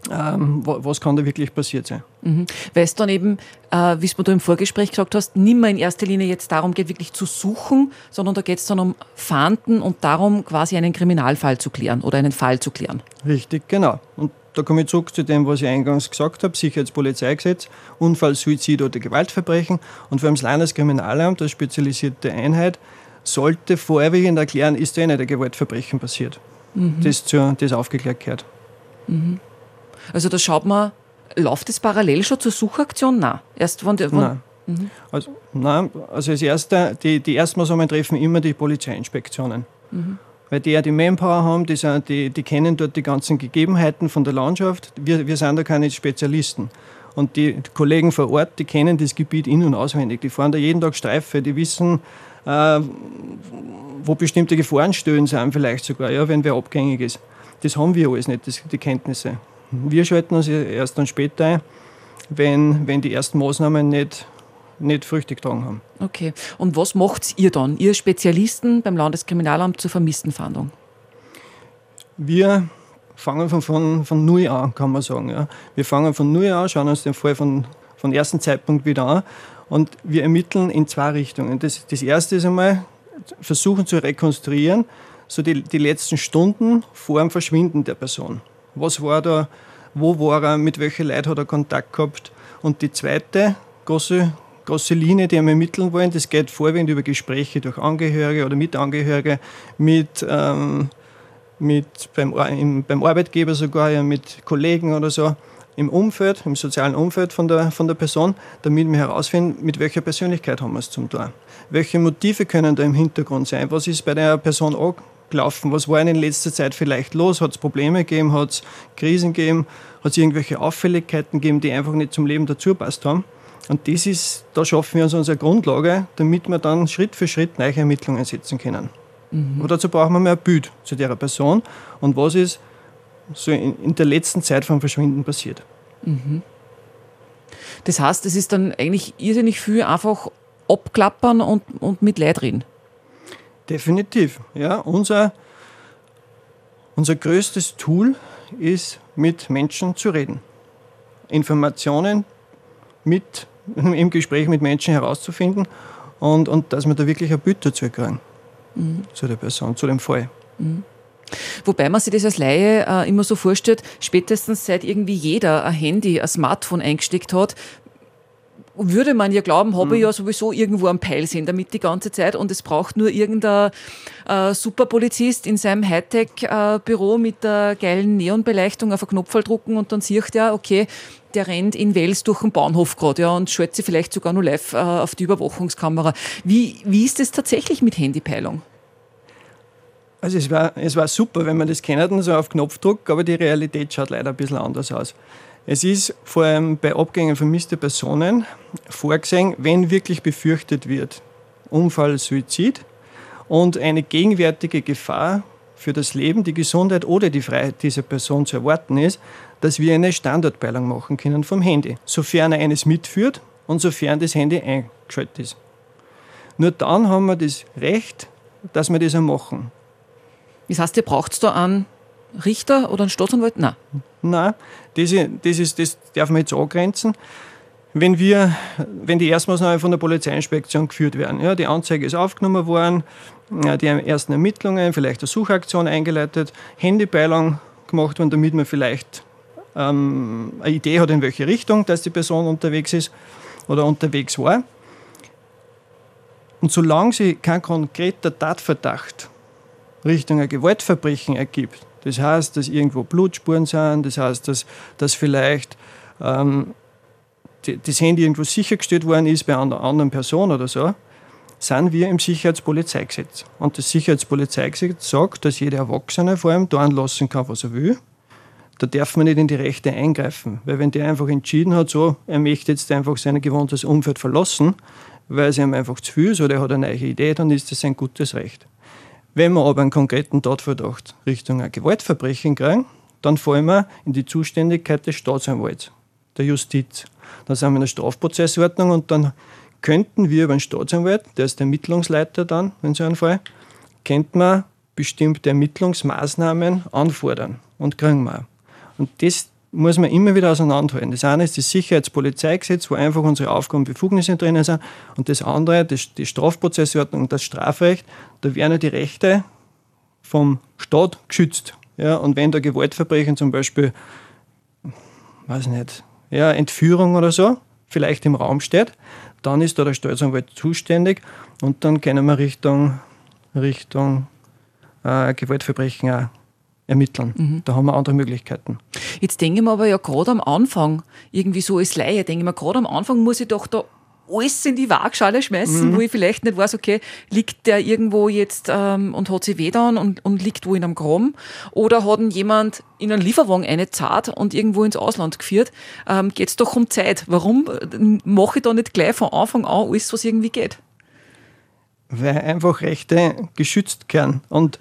ähm, was kann da wirklich passiert sein. Mhm. Weil es dann eben, äh, wie du im Vorgespräch gesagt hast, nicht mehr in erster Linie jetzt darum geht, wirklich zu suchen, sondern da geht es dann um Fahnden und darum, quasi einen Kriminalfall zu klären oder einen Fall zu klären. Richtig, genau. Und da komme ich zurück zu dem, was ich eingangs gesagt habe, Sicherheitspolizeigesetz, Unfall, Suizid oder Gewaltverbrechen. Und für das Landeskriminalamt, als spezialisierte Einheit, sollte vorwiegend erklären, ist da eine Gewaltverbrechen passiert, mhm. das, zu, das aufgeklärt gehört. Mhm. Also da schaut man, läuft das parallel schon zur Suchaktion? Nein. Erst wann, wann nein. Mhm. Also, nein, also als erster, die, die ersten treffen immer die Polizeiinspektionen. Mhm. Weil die ja die Manpower haben, die, sind, die, die kennen dort die ganzen Gegebenheiten von der Landschaft. Wir, wir sind da keine Spezialisten. Und die Kollegen vor Ort, die kennen das Gebiet in- und auswendig. Die fahren da jeden Tag Streife, die wissen, äh, wo bestimmte Gefahrenstellen sind, vielleicht sogar, ja, wenn wer abgängig ist. Das haben wir alles nicht, das, die Kenntnisse. Wir schalten uns erst dann später ein, wenn, wenn die ersten Maßnahmen nicht, nicht Früchte getragen haben. Okay. Und was macht ihr dann, ihr Spezialisten beim Landeskriminalamt zur Vermisstenfahndung? Wir fangen von, von, von Null an, kann man sagen. Ja. Wir fangen von Null an, schauen uns den Fall von, von ersten Zeitpunkt wieder an und wir ermitteln in zwei Richtungen. Das, das erste ist einmal, versuchen zu rekonstruieren, so die, die letzten Stunden vor dem Verschwinden der Person. Was war da, wo war er, mit welchen Leuten hat er Kontakt gehabt. Und die zweite große, große Linie, die wir ermitteln wollen, das geht vorwiegend über Gespräche durch Angehörige oder Mitangehörige, mit, ähm, mit beim, im, beim Arbeitgeber sogar, ja, mit Kollegen oder so, im Umfeld, im sozialen Umfeld von der, von der Person, damit wir herausfinden, mit welcher Persönlichkeit haben wir es zum tun. Welche Motive können da im Hintergrund sein? Was ist bei der Person gelaufen? Was war in letzter Zeit vielleicht los? Hat es Probleme gegeben? Hat es Krisen gegeben? Hat es irgendwelche Auffälligkeiten gegeben, die einfach nicht zum Leben dazu passt haben? Und das ist, da schaffen wir uns unsere Grundlage, damit wir dann Schritt für Schritt neue Ermittlungen setzen können. Mhm. Und dazu brauchen wir mehr ein Bild zu der Person und was ist so in, in der letzten Zeit vom Verschwinden passiert. Mhm. Das heißt, es ist dann eigentlich irrsinnig viel einfach abklappern und, und mit Leid reden. Definitiv. Ja, unser, unser größtes Tool ist, mit Menschen zu reden. Informationen mit, im Gespräch mit Menschen herauszufinden und, und dass wir da wirklich ein Bild dazu kriegen. Mhm. Zu der Person, zu dem Fall. Mhm. Wobei man sich das als Laie äh, immer so vorstellt, spätestens seit irgendwie jeder ein Handy, ein Smartphone eingesteckt hat, würde man ja glauben, habe ich mhm. ja sowieso irgendwo am Peilsinn damit die ganze Zeit und es braucht nur irgendein äh, Superpolizist in seinem Hightech-Büro äh, mit der geilen Neonbeleuchtung auf einen Knopf drucken und dann sieht er, okay, der rennt in Wels durch den Bahnhof gerade ja, und schaut sich vielleicht sogar nur live äh, auf die Überwachungskamera. Wie, wie ist es tatsächlich mit Handypeilung? Also es war, es war super, wenn man das kennt, so auf Knopfdruck, aber die Realität schaut leider ein bisschen anders aus. Es ist vor allem bei Abgängen vermisster Personen vorgesehen, wenn wirklich befürchtet wird, Unfall, Suizid und eine gegenwärtige Gefahr für das Leben, die Gesundheit oder die Freiheit dieser Person zu erwarten ist, dass wir eine Standortpeilung machen können vom Handy, sofern er eines mitführt und sofern das Handy eingeschaltet ist. Nur dann haben wir das Recht, dass wir das auch machen. Das heißt, ihr braucht da einen Richter oder einen Staatsanwalt? Nein. Nein, das, das, ist, das darf man jetzt angrenzen. Wenn, wir, wenn die Erstmaßnahmen von der Polizeiinspektion geführt werden, ja, die Anzeige ist aufgenommen worden, die ersten Ermittlungen, vielleicht eine Suchaktion eingeleitet, Handypeilung gemacht worden, damit man vielleicht ähm, eine Idee hat, in welche Richtung dass die Person unterwegs ist oder unterwegs war. Und solange sie kein konkreter Tatverdacht Richtung ein Gewaltverbrechen ergibt, das heißt, dass irgendwo Blutspuren sind, das heißt, dass, dass vielleicht ähm, das Handy irgendwo sichergestellt worden ist bei einer anderen Person oder so, sind wir im Sicherheitspolizeigesetz. Und das Sicherheitspolizeigesetz sagt, dass jeder Erwachsene vor allem da lassen kann, was er will. Da darf man nicht in die Rechte eingreifen. Weil wenn der einfach entschieden hat, so, er möchte jetzt einfach sein gewohntes Umfeld verlassen, weil es ihm einfach zu viel ist oder er hat eine neue Idee, dann ist das ein gutes Recht. Wenn wir aber einen konkreten Tatverdacht Richtung ein Gewaltverbrechen kriegen, dann fallen wir in die Zuständigkeit des Staatsanwalts, der Justiz. Dann sind wir in der Strafprozessordnung und dann könnten wir über den Staatsanwalt, der ist der Ermittlungsleiter dann, wenn so ein Fall, könnte man bestimmte Ermittlungsmaßnahmen anfordern und kriegen wir. Und das muss man immer wieder auseinanderhalten. Das eine ist das Sicherheitspolizeigesetz, wo einfach unsere Aufgaben und Befugnisse drinnen sind. Und das andere, das, die Strafprozessordnung und das Strafrecht, da werden ja die Rechte vom Staat geschützt. Ja, und wenn da Gewaltverbrechen zum Beispiel, weiß nicht, ja, Entführung oder so, vielleicht im Raum steht, dann ist da der Staatsanwalt zuständig und dann können wir Richtung, Richtung äh, Gewaltverbrechen auch ermitteln. Mhm. Da haben wir andere Möglichkeiten. Jetzt denke ich mir aber ja gerade am Anfang, irgendwie so als Laie, denke ich mir, gerade am Anfang muss ich doch da alles in die Waagschale schmeißen, mhm. wo ich vielleicht nicht weiß, okay, liegt der irgendwo jetzt ähm, und hat sich weh dann und, und liegt wo in einem Graben oder hat ihn jemand in einen Lieferwagen eine zart und irgendwo ins Ausland geführt, ähm, geht es doch um Zeit. Warum äh, mache ich da nicht gleich von Anfang an alles, was irgendwie geht? Weil einfach Rechte geschützt werden und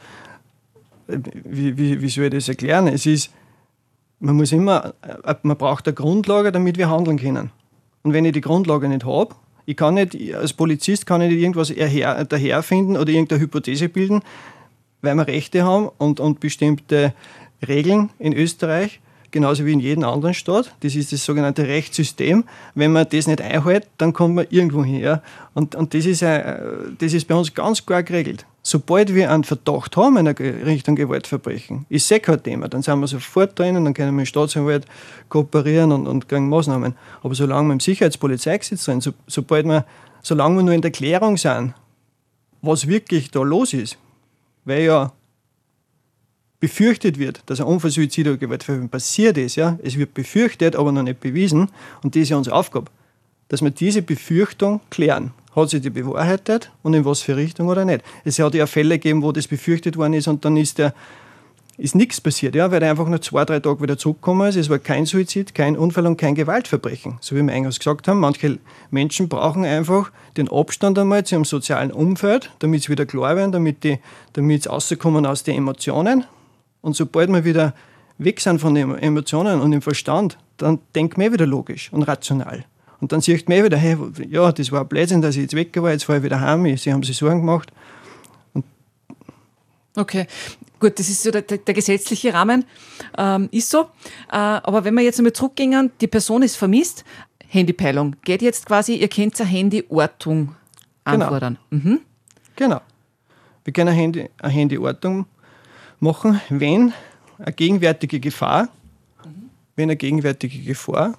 wie, wie, wie soll ich das erklären? Es ist, man muss immer, man braucht eine Grundlage, damit wir handeln können. Und wenn ich die Grundlage nicht habe, ich kann nicht, als Polizist kann ich nicht irgendwas daherfinden oder irgendeine Hypothese bilden, weil wir Rechte haben und, und bestimmte Regeln in Österreich, genauso wie in jedem anderen Staat. Das ist das sogenannte Rechtssystem. Wenn man das nicht einhält, dann kommt man irgendwo her. Und, und das, ist, das ist bei uns ganz klar geregelt. Sobald wir einen Verdacht haben in Richtung Gewaltverbrechen, ist eh kein Thema. Dann sind wir sofort drinnen, dann können wir mit dem Staatsanwalt kooperieren und, und kriegen Maßnahmen. Aber solange wir im Sicherheitspolizeigesetz sind, so, sobald wir, solange wir nur in der Klärung sind, was wirklich da los ist, weil ja befürchtet wird, dass ein Unfall, Suizid oder Gewaltverbrechen passiert ist, ja, es wird befürchtet, aber noch nicht bewiesen und das ist ja unsere Aufgabe, dass wir diese Befürchtung klären hat sich die bewahrheitet und in was für Richtung oder nicht. Es hat ja Fälle gegeben, wo das befürchtet worden ist und dann ist der ist nichts passiert, ja, weil er einfach nur zwei, drei Tage wieder zurückgekommen ist. Es war kein Suizid, kein Unfall und kein Gewaltverbrechen. So wie wir eingangs gesagt haben, manche Menschen brauchen einfach den Abstand einmal zu ihrem sozialen Umfeld, damit sie wieder klar werden, damit sie rauskommen aus den Emotionen. Und sobald wir wieder weg sind von den Emotionen und dem Verstand, dann denken wir wieder logisch und rational. Und dann sieht man eh wieder, hey, ja, das war ein Blödsinn, dass ich jetzt weg war, jetzt fahre ich wieder heim, sie haben sich Sorgen gemacht. Und okay, gut, das ist so der, der gesetzliche Rahmen, ähm, ist so. Äh, aber wenn wir jetzt einmal zurückgehen, die Person ist vermisst, Handypeilung, geht jetzt quasi, ihr könnt eine Handyortung genau. anfordern. Genau. Mhm. genau. Wir können eine, Handy, eine Handyortung machen, wenn eine gegenwärtige Gefahr, mhm. wenn eine gegenwärtige Gefahr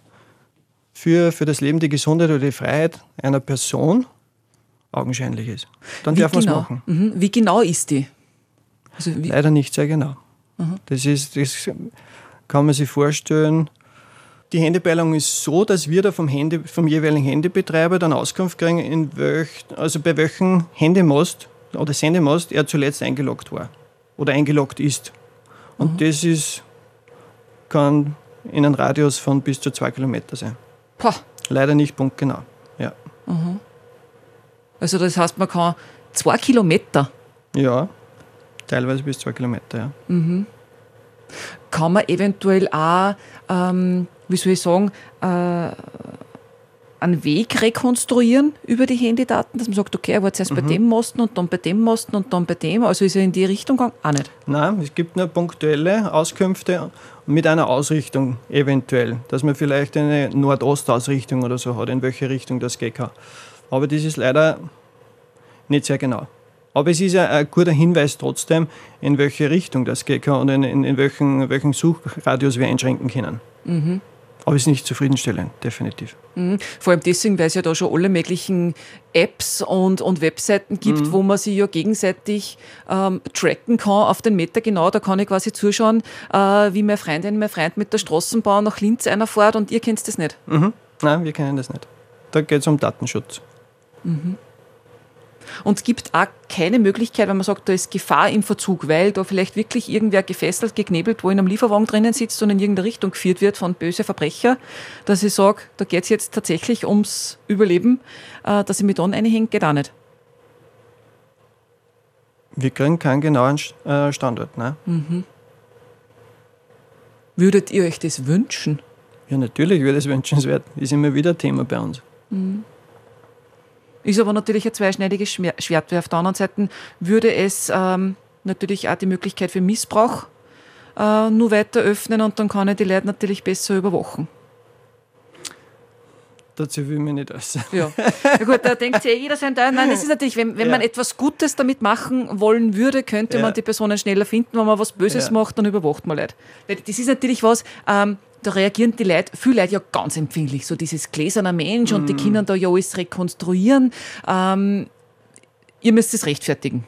für, für das Leben, die Gesundheit oder die Freiheit einer Person augenscheinlich ist. Dann wie darf man es genau? machen. Mhm. Wie genau ist die? Also Leider nicht sehr genau. Mhm. Das, ist, das kann man sich vorstellen. Die Handypeilung ist so, dass wir da vom, Handy, vom jeweiligen Handybetreiber dann Auskunft kriegen, in welch, also bei welchem Handymast oder Sendemast er zuletzt eingeloggt war oder eingeloggt ist. Und mhm. das ist, kann in einem Radius von bis zu zwei Kilometer sein. Poh. Leider nicht punktgenau. Ja. Mhm. Also das heißt, man kann zwei Kilometer. Ja, teilweise bis zwei Kilometer, ja. Mhm. Kann man eventuell auch, ähm, wie soll ich sagen, äh, einen Weg rekonstruieren über die Handydaten, dass man sagt, okay, er war zuerst mhm. bei dem Mosten und dann bei dem Mosten und dann bei dem. Also ist er in die Richtung gegangen? Auch nicht. Nein, es gibt nur punktuelle Auskünfte mit einer Ausrichtung eventuell, dass man vielleicht eine Nordostausrichtung oder so hat, in welche Richtung das gehen kann. Aber das ist leider nicht sehr genau. Aber es ist ein, guter Hinweis trotzdem, in welche Richtung das gehen kann und in, in, in welchen, welchen Suchradius wir einschränken können. Mhm. Aber es ist nicht zufriedenstellend, definitiv. Mhm. Vor allem deswegen, weil es ja da schon alle möglichen Apps und, und Webseiten gibt, mhm. wo man sich ja gegenseitig ähm, tracken kann auf den Meter genau. Da kann ich quasi zuschauen, äh, wie meine Freundin, mein Freund mit der Straßenbahn nach Linz einer fährt und ihr kennt das nicht. Mhm. Nein, wir kennen das nicht. Da geht es um Datenschutz. Mhm. Und es gibt auch keine Möglichkeit, wenn man sagt, da ist Gefahr im Verzug, weil da vielleicht wirklich irgendwer gefesselt, geknebelt, wo in einem Lieferwagen drinnen sitzt und in irgendeine Richtung geführt wird von böse Verbrecher, dass ich sage, da geht es jetzt tatsächlich ums Überleben, äh, dass ich mich dann einhänge, geht auch nicht. Wir kriegen keinen genauen äh, Standort. Ne? Mhm. Würdet ihr euch das wünschen? Ja, natürlich wäre das wünschenswert. Ist immer wieder Thema bei uns. Mhm. Ist aber natürlich ein zweischneidiges Schwert. Weil auf der anderen Seite würde es ähm, natürlich auch die Möglichkeit für Missbrauch äh, nur weiter öffnen und dann kann ich die Leute natürlich besser überwachen. Dazu will ich mich nicht äußern. Ja. ja gut, da denkt sich eh jeder sein Teil. Nein, es ist natürlich, wenn, wenn ja. man etwas Gutes damit machen wollen würde, könnte ja. man die Personen schneller finden. Wenn man was Böses macht, dann überwacht man Leute. Das ist natürlich was, ähm, da reagieren die Leute, viele Leute ja ganz empfindlich, so dieses gläserne Mensch mm. und die mhm. Kinder da ja alles rekonstruieren. Ähm, ihr müsst es rechtfertigen.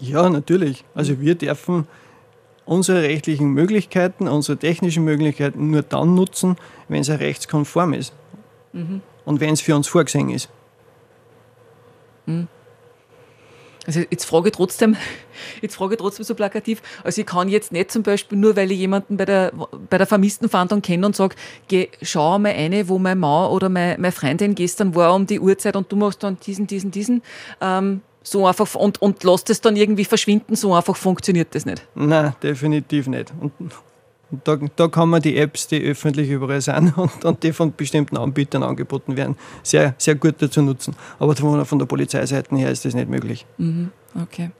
Ja, natürlich. Also wir dürfen unsere rechtlichen Möglichkeiten, unsere technischen Möglichkeiten nur dann nutzen, wenn es rechtskonform ist. Mhm. Und wenn es für uns vorgesehen ist. Mhm. Also jetzt frage ich trotzdem, jetzt frage ich trotzdem so plakativ, also ich kann jetzt nicht zum Beispiel, nur weil ich jemanden bei der, bei der Vermisstenfahndung kenne und sage, geh, schau mal eine, wo mein Mann oder meine, meine Freundin gestern war um die Uhrzeit und du machst dann diesen, diesen, diesen, ähm, so einfach und, und lässt es dann irgendwie verschwinden, so einfach funktioniert das nicht. Nein, definitiv nicht. Und da, da kann man die Apps, die öffentlich überall sind und, und die von bestimmten Anbietern angeboten werden, sehr, sehr gut dazu nutzen. Aber von, der Polizeiseite her ist das nicht möglich. Mhm. Okay.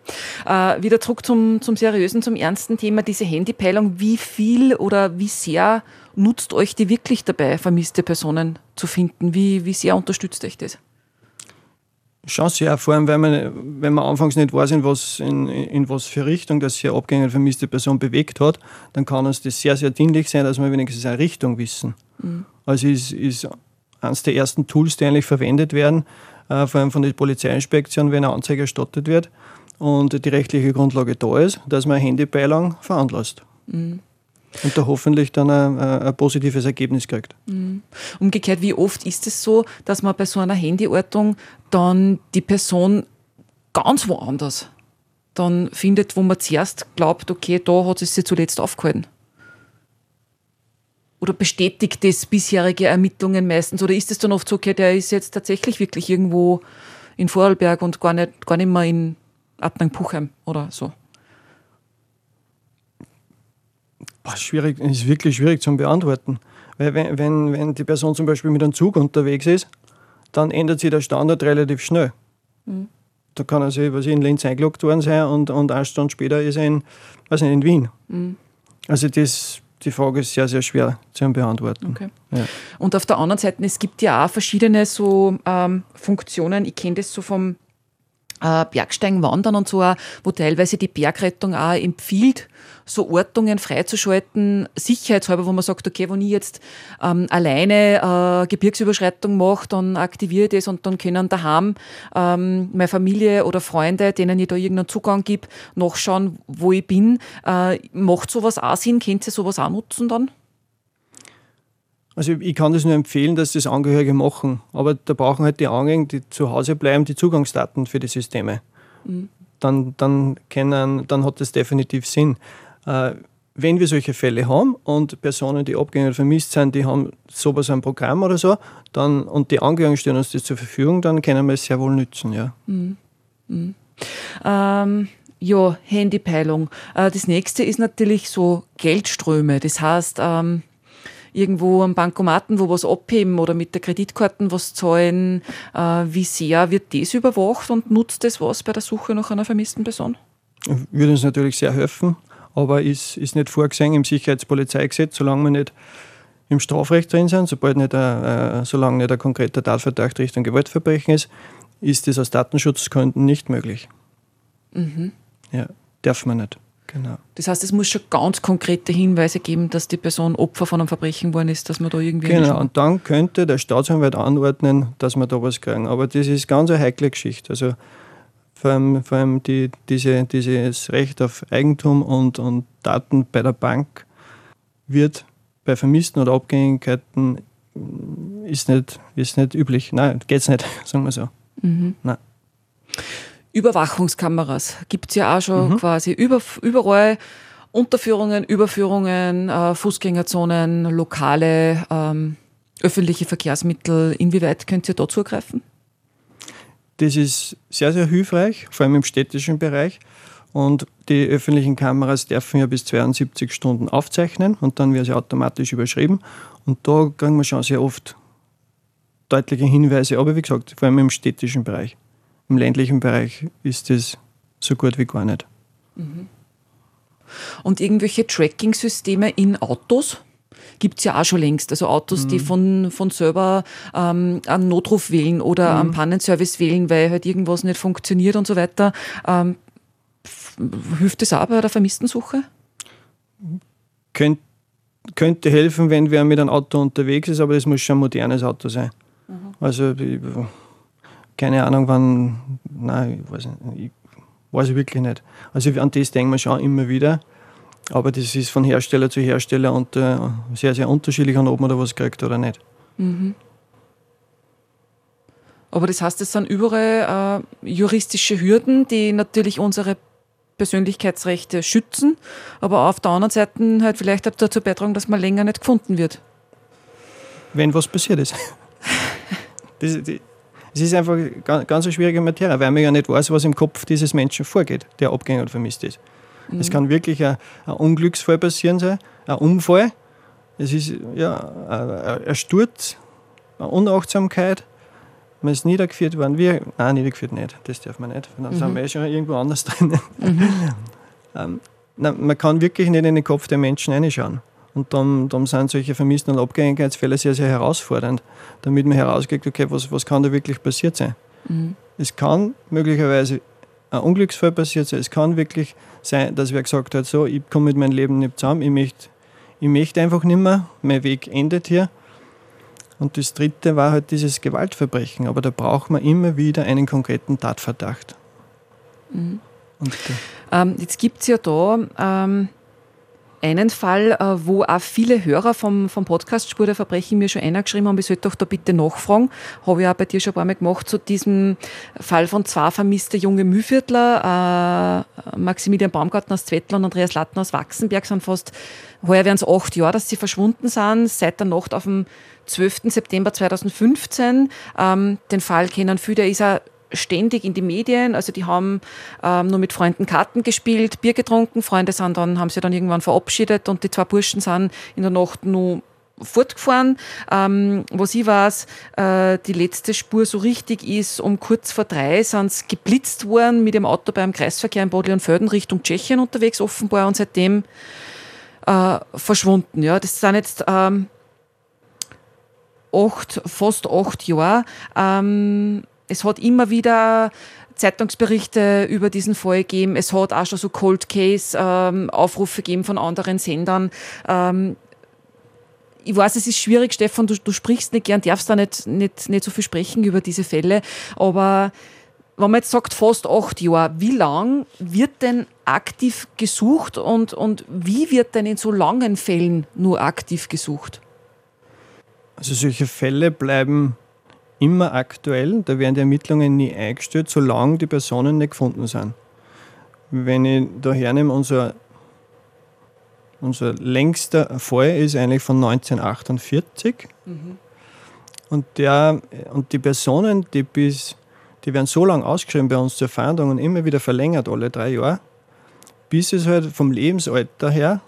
Äh, wieder zurück zum, zum seriösen, zum ernsten Thema, diese Handypeilung. Wie viel oder wie sehr nutzt euch die wirklich dabei, vermisste Personen zu finden? Wie, wie sehr unterstützt euch das? Schon sehr, vor allem, weil man, wenn man anfangs nicht weiß, in was, in, in was für Richtung das hier abgängige vermisste Person bewegt hat, dann kann uns das sehr, sehr dienlich sein, dass wir wenigstens eine Richtung wissen. Mhm. Also ist, ist eines der ersten Tools, die eigentlich verwendet werden, äh, vor allem von der Polizeiinspektion, wenn eine Anzeige erstattet wird und die rechtliche Grundlage da ist, dass man eine Handybeilang veranlasst. Mhm und da hoffentlich dann ein, ein positives Ergebnis kriegt. Mhm. Umgekehrt, wie oft ist es so, dass man bei so einer Handyortung dann die Person ganz woanders dann findet, wo man zuerst glaubt, okay, da hat es sich zuletzt aufgehalten? Oder bestätigt das bisherige Ermittlungen meistens? Oder ist es dann oft so, okay, der ist jetzt tatsächlich wirklich irgendwo in Vorarlberg und gar nicht, gar nicht mehr in Abnang-Puchheim oder so? Boah, schwierig, ist wirklich schwierig zu beantworten. Weil wenn, wenn, wenn die Person zum Beispiel mit einem Zug unterwegs ist, dann ändert sich der Standard relativ schnell. Mhm. Da kann er sich was in Linz eingeloggt worden sein und, und eine Stunde später ist er in, weiß nicht, in Wien. Mhm. Also das, die Frage ist sehr, sehr schwer zu beantworten. Okay. Ja. Und auf der anderen Seite, es gibt ja auch verschiedene so ähm, Funktionen. Ich kenne das so vom äh, Bergsteigen, Wandern und so, auch, wo teilweise die Bergrettung auch empfiehlt, so Ortungen freizuschalten, sicherheitshalber, wo man sagt, okay, wenn ich jetzt ähm, alleine äh, Gebirgsüberschreitung mache, dann aktiviere ich das und dann können daheim ähm, meine Familie oder Freunde, denen ich da irgendeinen Zugang gebe, nachschauen, wo ich bin. Äh, macht sowas auch Sinn? Könnt ihr sowas auch nutzen dann? Also ich kann das nur empfehlen, dass das Angehörige machen. Aber da brauchen halt die Angehörigen, die zu Hause bleiben, die Zugangsdaten für die Systeme. Mhm. Dann, dann, können, dann hat das definitiv Sinn. Äh, wenn wir solche Fälle haben und Personen, die abgängig vermisst sind, die haben sowas ein Programm oder so, dann, und die Angehörigen stellen uns das zur Verfügung, dann können wir es sehr wohl nützen. Ja. Mhm. Mhm. Ähm, ja, Handypeilung. Äh, das nächste ist natürlich so Geldströme. Das heißt, ähm, irgendwo am Bankomaten, wo was abheben oder mit der Kreditkarten was zahlen. Äh, wie sehr wird das überwacht und nutzt das was bei der Suche nach einer vermissten Person? Würde uns natürlich sehr helfen, aber ist, ist nicht vorgesehen im Sicherheitspolizeigesetz, solange wir nicht im Strafrecht drin sind, sobald nicht ein, äh, solange nicht ein konkreter Tatverdacht Richtung Gewaltverbrechen ist, ist das aus Datenschutzgründen nicht möglich. Mhm. Ja, darf man nicht. Genau. Das heißt, es muss schon ganz konkrete Hinweise geben, dass die Person Opfer von einem Verbrechen geworden ist, dass man da irgendwie. Genau, und dann könnte der Staatsanwalt anordnen, dass wir da was kriegen. Aber das ist ganz eine heikle Geschichte. Also vor allem, vor allem die, diese, dieses Recht auf Eigentum und, und Daten bei der Bank wird bei Vermissten oder Abgängigkeiten ist nicht, ist nicht üblich. Nein, geht es nicht, sagen wir so. Mhm. Nein. Überwachungskameras gibt es ja auch schon mhm. quasi über, überall. Unterführungen, Überführungen, äh, Fußgängerzonen, lokale, ähm, öffentliche Verkehrsmittel. Inwieweit könnt ihr da zugreifen? Das ist sehr, sehr hilfreich, vor allem im städtischen Bereich. Und die öffentlichen Kameras dürfen ja bis 72 Stunden aufzeichnen und dann wird sie automatisch überschrieben. Und da kriegen wir schon sehr oft deutliche Hinweise, aber wie gesagt, vor allem im städtischen Bereich. Im ländlichen Bereich ist das so gut wie gar nicht. Mhm. Und irgendwelche Tracking-Systeme in Autos? gibt es ja auch schon längst. Also Autos, mhm. die von, von selber ähm, einen Notruf wählen oder mhm. einen Pannenservice wählen, weil halt irgendwas nicht funktioniert und so weiter. Ähm, hilft das auch bei der Vermisstensuche? Könnt, könnte helfen, wenn wer mit einem Auto unterwegs ist, aber das muss schon ein modernes Auto sein. Mhm. Also keine Ahnung, wann, nein, ich weiß, nicht, ich weiß ich wirklich nicht. Also an das denken wir schon immer wieder. Aber das ist von Hersteller zu Hersteller und, äh, sehr, sehr unterschiedlich, an ob man da was kriegt oder nicht. Mhm. Aber das heißt, es sind überall äh, juristische Hürden, die natürlich unsere Persönlichkeitsrechte schützen, aber auf der anderen Seite halt vielleicht dazu beitragen, dass man länger nicht gefunden wird. Wenn was passiert ist. das, die, es ist einfach ganz, ganz eine schwierige Materie, weil man ja nicht weiß, was im Kopf dieses Menschen vorgeht, der abgängig oder vermisst ist. Mhm. Es kann wirklich ein, ein, Unglücksfall passieren sein, ein Unfall. Es ist ja ein, Sturz, eine Unachtsamkeit. Man ist niedergeführt worden. Wir, nein, niedergeführt nicht. Das darf man nicht. Dann mhm. sind wir eh schon irgendwo anders drin. Mhm. ähm, nein, man kann wirklich nicht in den Kopf der Menschen reinschauen. Und dann, dann sind solche Vermissten- und Abgängigkeitsfälle sehr, sehr herausfordernd, damit man herauskriegt, okay, was, was kann da wirklich passiert sein. Mhm. Es kann möglicherweise ein Unglücksfall passiert sein, es kann wirklich sein, dass wer gesagt hat, so, ich komme mit meinem Leben nicht zusammen, ich möchte, ich möchte einfach nicht mehr, mein Weg endet hier. Und das dritte war halt dieses Gewaltverbrechen, aber da braucht man immer wieder einen konkreten Tatverdacht. Mhm. Und, äh, ähm, jetzt gibt es ja da ähm, einen Fall, äh, wo auch viele Hörer vom, vom Podcast Spur der Verbrechen mir schon einer geschrieben haben, ich sollte doch da bitte nachfragen. Habe ich auch bei dir schon ein paar Mal gemacht, zu diesem Fall von zwei vermissten junge Mühviertler, äh, Maximilian Baumgarten aus Zwettl und Andreas Latten aus Wachsenberg, sind fast, heuer werden es acht Jahre, dass sie verschwunden sind, seit der Nacht auf dem 12. September 2015. Ähm, den Fall kennen viele, der ist auch ständig in die Medien. Also die haben ähm, nur mit Freunden Karten gespielt, Bier getrunken. Freunde sind dann, haben sie dann irgendwann verabschiedet und die zwei Burschen sind in der Nacht nur fortgefahren. Ähm, was ich weiß, äh, die letzte Spur so richtig ist, um kurz vor drei sind sie geblitzt worden mit dem Auto beim Kreisverkehr in Bad Leonfelden Richtung Tschechien unterwegs offenbar und seitdem äh, verschwunden. Ja, das sind jetzt ähm, acht, fast acht Jahre. Ähm, es hat immer wieder Zeitungsberichte über diesen Fall gegeben. Es hat auch schon so Cold Case ähm, Aufrufe gegeben von anderen Sendern. Ähm, ich weiß, es ist schwierig, Stefan, du, du sprichst nicht gern, darfst da nicht, nicht, nicht so viel sprechen über diese Fälle, aber wenn man jetzt sagt, fast acht Jahre, wie lang wird denn aktiv gesucht und, und wie wird denn in so langen Fällen nur aktiv gesucht? Also solche Fälle bleiben immer aktuell. Da werden die Ermittlungen nie eingestellt, solange die Personen nicht gefunden sind. Wenn ich da hernehme, unser, unser längster Fall ist eigentlich von 1948. Mhm. Und, der, und die Personen, die, bis, die werden so lange ausgeschrieben bei uns zur Fahndung und immer wieder verlängert, alle drei Jahre, bis es halt vom Lebensalter her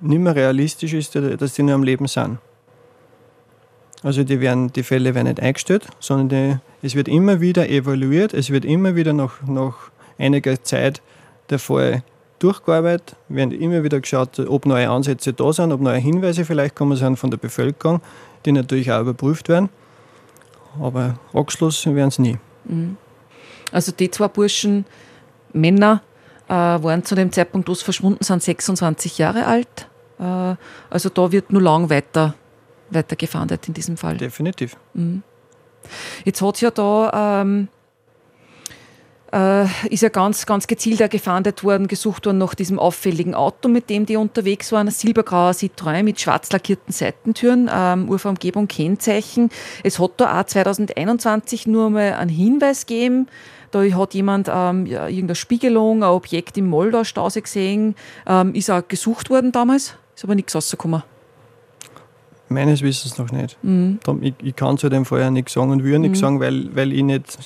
nicht mehr realistisch ist, dass die nur am Leben sind. Also die, werden, die Fälle werden nicht eingestellt, sondern die, es wird immer wieder evaluiert, es wird immer wieder nach, nach einiger Zeit der Fall durchgearbeitet, werden immer wieder geschaut, ob neue Ansätze da sind, ob neue Hinweise vielleicht kommen sind von der Bevölkerung, die natürlich auch überprüft werden. Aber abgeschlossen werden sie nie. Mhm. Also die zwei Burschen, Männer, äh, waren zu dem Zeitpunkt, wo sie verschwunden sind, 26 Jahre alt. Äh, also da wird nur lang weiter weiter gefahndet in diesem Fall. Definitiv. Mhm. Jetzt hat es ja da ähm, äh, ist ja ganz, ganz gezielt gefahndet worden, gesucht worden nach diesem auffälligen Auto, mit dem die unterwegs waren. Ein silbergrauer Citroën mit schwarz lackierten Seitentüren, ähm, Uferumgebung Kennzeichen. Es hat da auch 2021 nur mal einen Hinweis gegeben, da hat jemand ähm, ja, irgendeine Spiegelung, ein Objekt im Moldau-Stausee gesehen, ähm, ist auch gesucht worden damals, ist aber nichts rausgekommen. Meines Wissens noch nicht. Mhm. Ich, ich, kann zu dem Fall ja nichts sagen und will nichts mhm. sagen, weil, weil ich nicht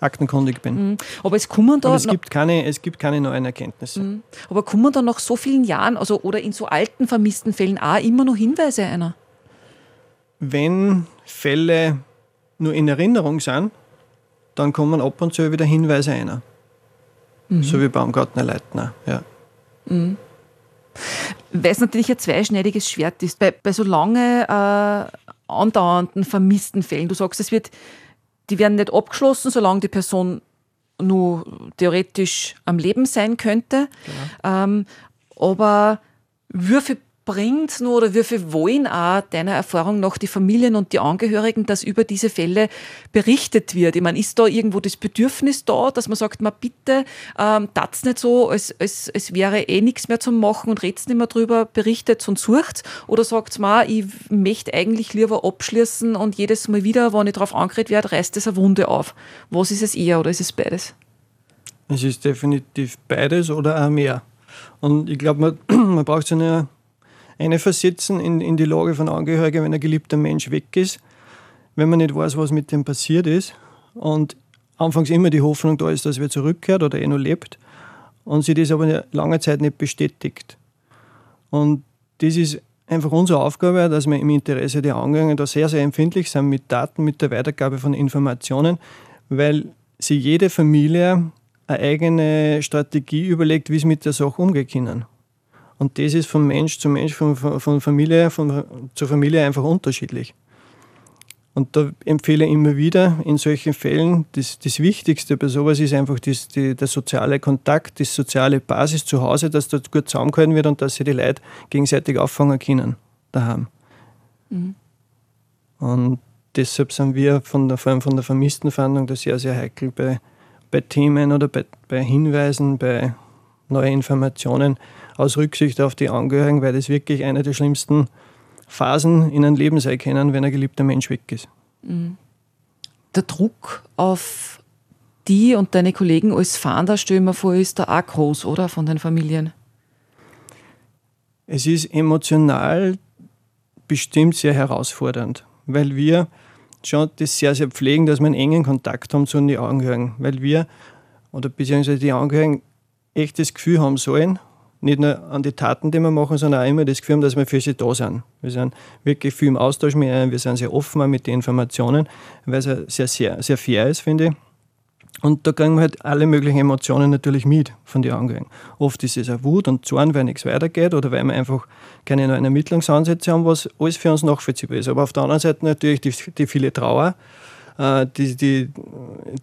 aktenkundig bin. Mhm. Aber es kommen da. es, gibt keine, es gibt keine neuen Erkenntnisse. Mhm. Aber kommen da nach so vielen Jahren, also oder in so alten vermissten Fällen auch immer noch Hinweise einer? Wenn Fälle nur in Erinnerung sind, dann kommen ab und zu wieder Hinweise einer. Mhm. So wie Baumgartner Leitner, ja. Weil es natürlich ein zweischneidiges Schwert ist. Bei, bei so lange äh, andauernden vermissten Fällen, du sagst, es wird die werden nicht abgeschlossen, solange die Person nur theoretisch am Leben sein könnte. Genau. Ähm, aber viel bringt nur oder wie viel wollen auch deiner Erfahrung nach die Familien und die Angehörigen, dass über diese Fälle berichtet wird? Ich meine, ist da irgendwo das Bedürfnis da, dass man sagt, man bitte, ähm, tat's nicht so, als, als, als wäre eh nichts mehr zu machen und redet nicht mehr drüber, berichtet und sucht? Oder sagt man, ich möchte eigentlich lieber abschließen und jedes Mal wieder, wenn ich darauf angeredet werde, reißt es eine Wunde auf? Was ist es eher oder ist es beides? Es ist definitiv beides oder auch mehr. Und ich glaube, man, man braucht so eine einversetzen in, in die Lage von Angehörigen, wenn ein geliebter Mensch weg ist, wenn man nicht weiß, was mit dem passiert ist und anfangs immer die Hoffnung da ist, dass er zurückkehrt oder eh noch lebt und sich das aber lange Zeit nicht bestätigt. Und das ist einfach unsere Aufgabe, dass wir im Interesse der Angehörigen da sehr, sehr empfindlich sind mit Daten, mit der Weitergabe von Informationen, weil sie jede Familie eine eigene Strategie überlegt, wie sie mit der Sache umgehen können. Und das ist von Mensch zu Mensch, von, von Familie von, zu Familie einfach unterschiedlich. Und da empfehle ich immer wieder in solchen Fällen, das, das Wichtigste bei sowas ist einfach das, die, der soziale Kontakt, die soziale Basis zu Hause, dass dort gut zusammengehalten wird und dass sie die Leute gegenseitig auffangen können daheim. Mhm. Und deshalb sind wir von der, vor allem von der Vermisstenfahndung da sehr, sehr heikel bei, bei Themen oder bei, bei Hinweisen, bei neuen Informationen, aus Rücksicht auf die Angehörigen, weil das wirklich eine der schlimmsten Phasen in einem Leben sein können, wenn ein geliebter Mensch weg ist. Mhm. Der Druck auf die und deine Kollegen als Fahnder, stell mir vor, ist da auch groß, oder? Von den Familien? Es ist emotional bestimmt sehr herausfordernd, weil wir schon das sehr, sehr pflegen, dass wir einen engen Kontakt haben zu den Angehörigen, weil wir oder beziehungsweise die Angehörigen echt das Gefühl haben sollen, nicht nur an die Taten, die wir machen, sondern auch immer das Gefühl dass wir für sie da sind. Wir sind wirklich viel im Austausch mit ihnen, wir sind sehr offen mit den Informationen, weil es sehr, sehr, sehr fair ist, finde ich. Und da kriegen wir halt alle möglichen Emotionen natürlich mit von den Angehörigen. Oft ist es auch Wut und Zorn, weil nichts weitergeht oder weil wir einfach keine neuen Ermittlungsansätze haben, was alles für uns nachvollziehbar ist. Aber auf der anderen Seite natürlich die, die viele Trauer, die, die,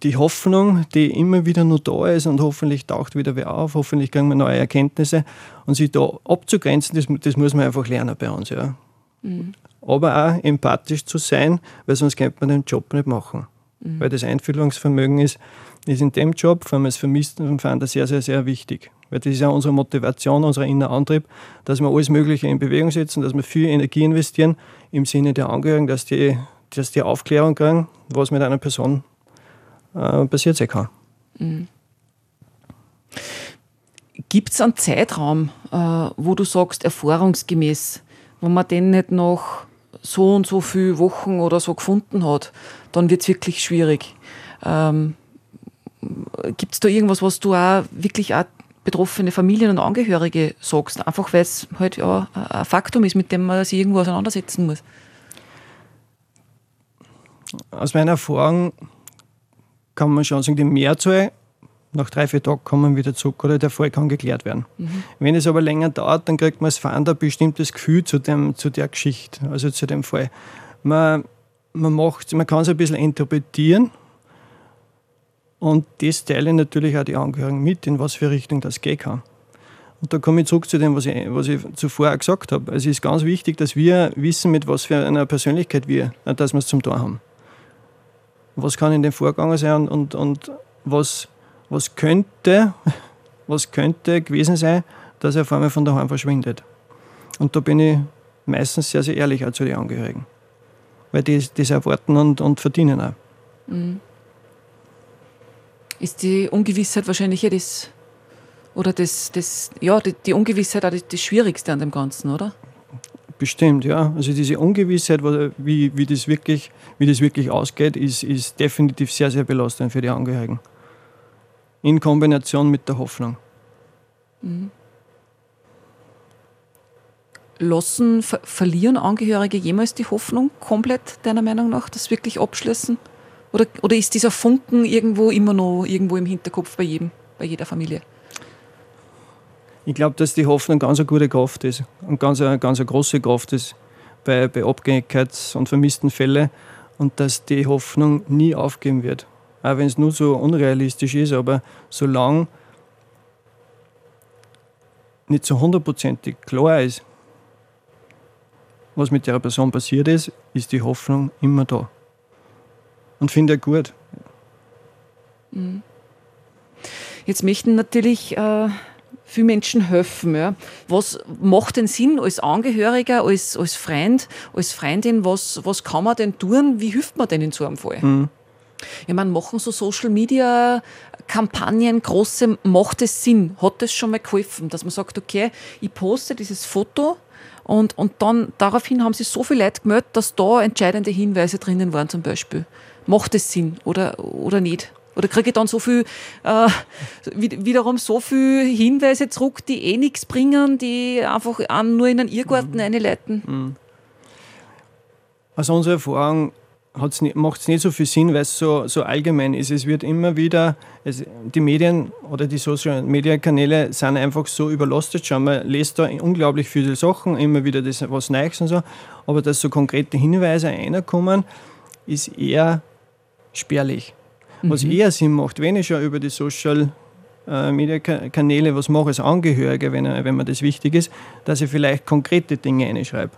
die Hoffnung, die immer wieder nur da ist und hoffentlich taucht wieder wer auf, hoffentlich kriegen wir neue Erkenntnisse und sich da abzugrenzen, das, das muss man einfach lernen bei uns. Ja. Mhm. Aber auch empathisch zu sein, weil sonst könnte man den Job nicht machen. Mhm. Weil das Einfühlungsvermögen ist, ist in dem Job, vor allem als Vermisstenfahnder, sehr, sehr, sehr wichtig. Weil das ist ja unsere Motivation, unser innerer Antrieb, dass wir alles Mögliche in Bewegung setzen, dass wir viel Energie investieren im Sinne der Angehörigen, dass die dass die Aufklärung kriegen, was mit einer Person äh, passiert sein kann. Mhm. Gibt es einen Zeitraum, äh, wo du sagst, erfahrungsgemäß, wo man den nicht noch so und so viele Wochen oder so gefunden hat, dann wird es wirklich schwierig. Ähm, Gibt es da irgendwas, was du auch wirklich auch betroffene Familien und Angehörige sagst, einfach weil es halt ja ein Faktum ist, mit dem man sich irgendwo auseinandersetzen muss? Aus meiner Erfahrung kann man schon sagen, die Mehrzahl nach drei, vier Tagen kommen wieder zurück oder der Fall kann geklärt werden. Mhm. Wenn es aber länger dauert, dann kriegt man als Fahnder ein bestimmtes Gefühl zu, dem, zu der Geschichte, also zu dem Fall. Man, man, macht, man kann es ein bisschen interpretieren und das teilen natürlich auch die Angehörigen mit, in was für Richtung das gehen kann. Und da komme ich zurück zu dem, was ich, was ich zuvor auch gesagt habe. Es ist ganz wichtig, dass wir wissen, mit was für einer Persönlichkeit wir, dass wir es zum Tor haben was kann in dem vorgegangen sein und, und was, was könnte, was könnte gewesen sein, dass er auf einmal von daheim verschwindet. Und da bin ich meistens sehr, sehr ehrlich auch zu den Angehörigen. Weil die das erwarten und, und verdienen auch. Mhm. Ist die Ungewissheit wahrscheinlich ja das, oder das, das ja, die, die Ungewissheit auch das Schwierigste an dem Ganzen, oder? Bestimmt, ja. Also diese Ungewissheit, wie, wie, das, wirklich, wie das wirklich ausgeht, ist, ist definitiv sehr, sehr belastend für die Angehörigen. In Kombination mit der Hoffnung. Mhm. Lassen, ver verlieren Angehörige jemals die Hoffnung komplett, deiner Meinung nach, das wirklich abschließen? Oder, oder ist dieser Funken irgendwo immer noch irgendwo im Hinterkopf bei jedem, bei jeder Familie? Ich glaube, dass die Hoffnung ganz eine gute Kraft ist und ganz eine, ganz eine große Kraft ist bei, bei Abgängigkeits- und vermissten Fällen und dass die Hoffnung nie aufgeben wird. Auch wenn es nur so unrealistisch ist, aber solange nicht so hundertprozentig klar ist, was mit der Person passiert ist, ist die Hoffnung immer da. Und finde ich gut. Mhm. Jetzt möchten natürlich äh, viele Menschen helfen. Ja. Was macht denn Sinn als Angehöriger, als, als Freund, als Freundin? Was, was kann man denn tun? Wie hilft man denn in so einem Fall? Mhm. Ja, man machen so Social Media Kampagnen, große, macht es Sinn? Hat das schon mal geholfen, dass man sagt, okay, ich poste dieses Foto und, und dann daraufhin haben sich so viele Leute gemeldet, dass da entscheidende Hinweise drinnen waren zum Beispiel. Macht es Sinn oder, oder nicht? Oder kriege ich dann so viel, äh, wiederum so viele Hinweise zurück, die eh nichts bringen, die einfach nur in einen Irrgarten mhm. einleiten? Mhm. Aus unserer Erfahrung macht es nicht so viel Sinn, weil es so, so allgemein ist. Es wird immer wieder, es, die Medien oder die Social Media Kanäle sind einfach so überlastet schon. Man liest da unglaublich viele Sachen, immer wieder das, was Neues und so. Aber dass so konkrete Hinweise reinkommen, ist eher spärlich. Was mhm. eher Sinn macht, wenn ich schon über die Social äh, Media Kanäle was mache als Angehöriger, wenn, wenn mir das wichtig ist, dass ich vielleicht konkrete Dinge einschreibe.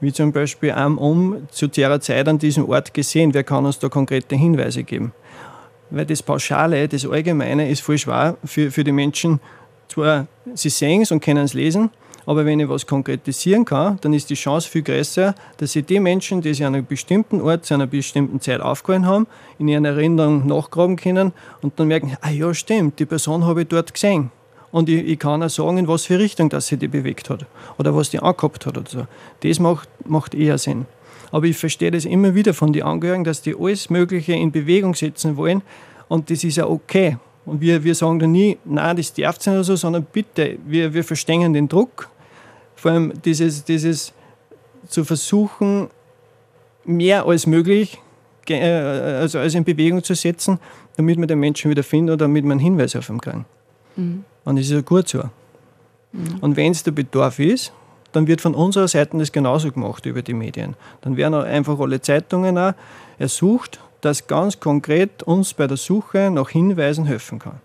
Wie zum Beispiel am um zu der Zeit an diesem Ort gesehen, wer kann uns da konkrete Hinweise geben? Weil das Pauschale, das Allgemeine ist voll schwer für, für die Menschen. Zwar, sie sehen es und können es lesen, aber wenn ich was konkretisieren kann, dann ist die Chance viel größer, dass sich die Menschen, die sich an einem bestimmten Ort zu einer bestimmten Zeit aufgehalten haben, in ihren Erinnerungen nachgraben können und dann merken, ah ja, stimmt, die Person habe ich dort gesehen. Und ich, ich kann auch sagen, in was für Richtung dass sie die bewegt hat oder was die angehabt hat oder so. Das macht, macht eher Sinn. Aber ich verstehe das immer wieder von den Angehörigen, dass die alles Mögliche in Bewegung setzen wollen und das ist ja okay. Und wir, wir sagen da nie, nein, das darf sein oder so, sondern bitte, wir, wir verstehen den Druck vor allem dieses, dieses zu versuchen, mehr als möglich äh, also als in Bewegung zu setzen, damit man den Menschen wieder findet oder damit man einen Hinweis auf ihn kriegen. Mhm. Und das ist ja gut so. Mhm. Und wenn es der Bedarf ist, dann wird von unserer Seite das genauso gemacht über die Medien. Dann werden auch einfach alle Zeitungen auch ersucht, dass ganz konkret uns bei der Suche nach Hinweisen helfen kann.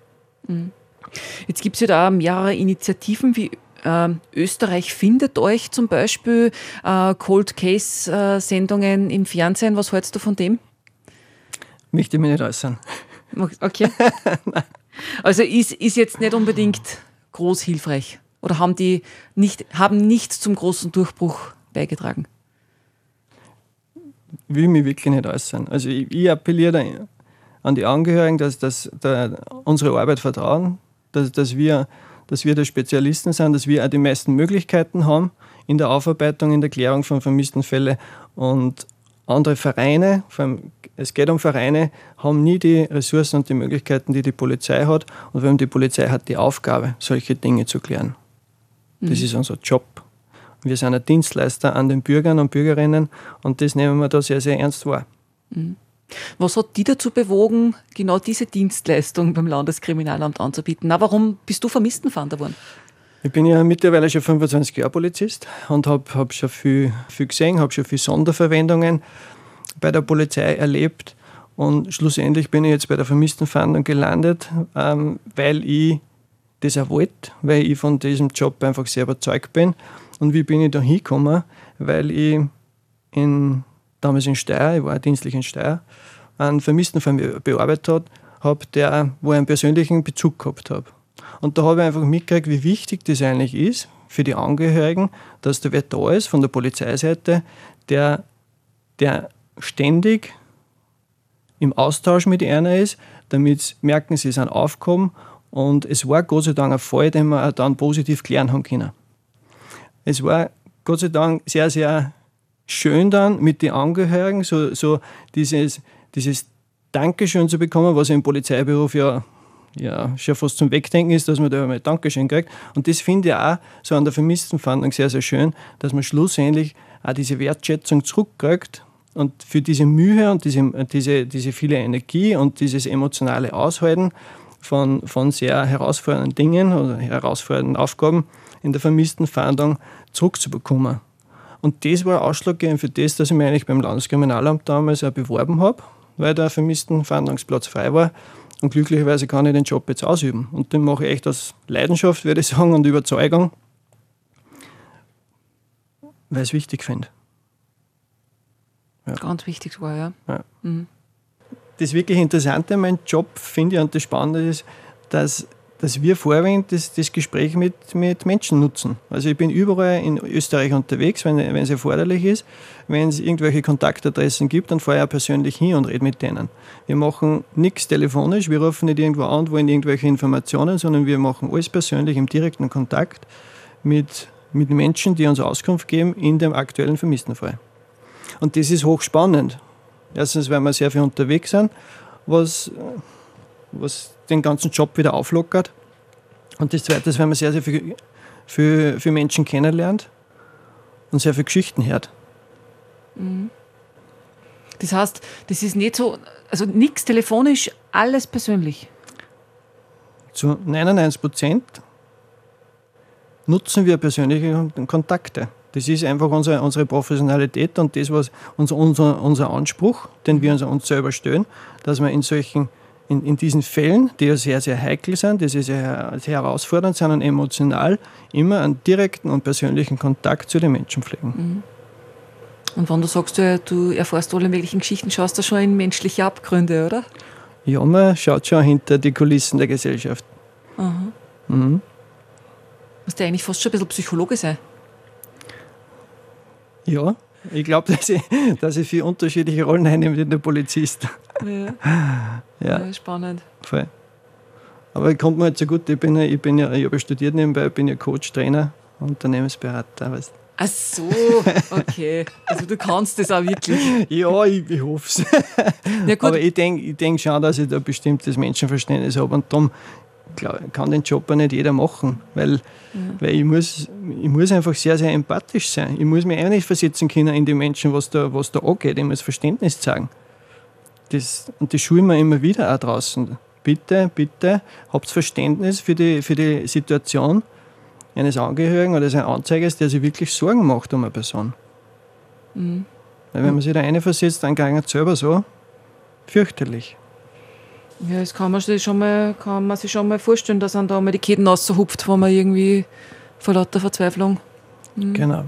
Mhm. Jetzt gibt es ja da mehrere Initiativen wie äh, Österreich findet euch zum Beispiel äh, Cold Case äh, Sendungen im Fernsehen. Was hältst du von dem? Möchte ich mich nicht äußern. Okay. also ist, ist jetzt nicht unbedingt groß hilfreich. Oder haben die nicht, haben nicht zum großen Durchbruch beigetragen? Will mich wirklich nicht äußern. Also ich, ich appelliere an die Angehörigen, dass, dass da unsere Arbeit vertrauen, dass, dass wir dass wir da Spezialisten sind, dass wir auch die meisten Möglichkeiten haben in der Aufarbeitung, in der Klärung von vermissten Fällen. Und andere Vereine, vor allem, es geht um Vereine, haben nie die Ressourcen und die Möglichkeiten, die die Polizei hat. Und vor allem die Polizei hat die Aufgabe, solche Dinge zu klären. Das mhm. ist unser Job. Wir sind ein Dienstleister an den Bürgern und Bürgerinnen und das nehmen wir da sehr, sehr ernst wahr. Mhm. Was hat die dazu bewogen, genau diese Dienstleistung beim Landeskriminalamt anzubieten? Na, warum bist du Vermisstenfahnder worden? Ich bin ja mittlerweile schon 25 Jahre Polizist und habe hab schon viel, viel gesehen, habe schon viele Sonderverwendungen bei der Polizei erlebt. Und schlussendlich bin ich jetzt bei der Vermisstenfahndung gelandet, ähm, weil ich das auch wollte, weil ich von diesem Job einfach sehr überzeugt bin. Und wie bin ich da hingekommen? Weil ich in damals in Steyr, ich war dienstlich in Steyr, einen Vermisstenfall bearbeitet hat habe, der, wo ich einen persönlichen Bezug gehabt habe. Und da habe ich einfach mitgekriegt, wie wichtig das eigentlich ist für die Angehörigen, dass da wer da ist von der Polizeiseite, der, der ständig im Austausch mit einer ist, damit merken, sie sind aufgekommen. Und es war Gott sei Dank ein Fall, den wir dann positiv klären haben können. Es war Gott sei Dank sehr, sehr schön dann mit den Angehörigen, so, so dieses, dieses Dankeschön zu bekommen, was im Polizeiberuf ja, ja schon fast zum Wegdenken ist, dass man da mal Dankeschön kriegt. Und das finde ich auch so an der Vermisstenfahndung sehr, sehr schön, dass man schlussendlich auch diese Wertschätzung zurückkriegt und für diese Mühe und diese, diese, diese viele Energie und dieses emotionale Aushalten von, von sehr herausfordernden Dingen oder herausfordernden Aufgaben in der vermissten Fahndung zurückzubekommen. Und das war ausschlaggebend für das, dass ich mich eigentlich beim Landeskriminalamt damals auch beworben habe, weil der vermissten Fahndungsplatz frei war. Und glücklicherweise kann ich den Job jetzt ausüben. Und den mache ich echt aus Leidenschaft, würde ich sagen, und Überzeugung, weil ich es wichtig finde. Ja. Ganz wichtig war, ja. ja. Mhm. Das wirklich Interessante an meinem Job, finde ich, und das Spannende ist, dass, dass wir vorwiegend das, das Gespräch mit, mit Menschen nutzen. Also ich bin überall in Österreich unterwegs, wenn, es erforderlich ist. Wenn es irgendwelche Kontaktadressen gibt, dann fahre ich auch persönlich hin und rede mit denen. Wir machen nichts telefonisch, wir rufen nicht irgendwo an und wollen irgendwelche Informationen, sondern wir machen alles persönlich im direkten Kontakt mit, mit Menschen, die uns Auskunft geben in dem aktuellen Vermisstenfall. Und das ist hochspannend. Erstens, weil wir sehr viel unterwegs sind, was, was den ganzen Job wieder auflockert. Und das Zweite ist, weil man sehr, sehr viel für, für Menschen kennenlernt und sehr viele Geschichten hört. Mhm. Das heißt, das ist nicht so, also nichts telefonisch, alles persönlich. Zu 99 Prozent nutzen wir persönliche Kontakte. Das ist einfach unsere, unsere Professionalität und das, was unser, unser, unser Anspruch, den wir uns, selber stellen, dass wir in solchen, in, in diesen Fällen, die ja sehr, sehr heikel sind, die sehr, sehr herausfordernd sind und emotional, immer einen direkten und persönlichen Kontakt zu den Menschen pflegen. Mhm. Und wenn du sagst, du, du erfährst alle möglichen Geschichten, schaust du schon in menschliche Abgründe, oder? Ja, man schaut schon hinter die Kulissen der Gesellschaft. Aha. Mhm. Musst du eigentlich fast schon ein bisschen Psychologe sein? Ja, ich glaube, dass ich, dass ich viele unterschiedliche Rollen einnehme wie der Polizist. Ja. ja. ja spannend. Voll. Aber kommt mir halt so gut, ich bin ja, ich bin ja, ich habe studiert nebenbei, ich bin ja Coach, Trainer, Unternehmensberater. Weißt. Ach so, okay. Also du kannst das auch wirklich. ja, ich, ich hoffe es. Ja, Aber ich denke ich denk schon, dass ich da bestimmtes Menschenverständnis habe und darum kann den Job auch nicht jeder machen, weil, ja. weil ich, muss, ich muss einfach sehr, sehr empathisch sein. Ich muss mich auch nicht versetzen können in die Menschen, was da, was da angeht. Ich muss Verständnis zeigen. Das, und das schulen wir immer wieder auch draußen. Bitte, bitte, habt Verständnis für die, für die Situation eines Angehörigen oder eines Anzeigers, der sich wirklich Sorgen macht um eine Person. Mhm. Weil wenn man sich da eine versetzt, dann geht es selber so fürchterlich. Ja, das kann man sich schon mal, kann man sich schon mal vorstellen, dass man da mal die Ketten raushupft, wo man irgendwie vor lauter Verzweiflung. Mhm. Genau.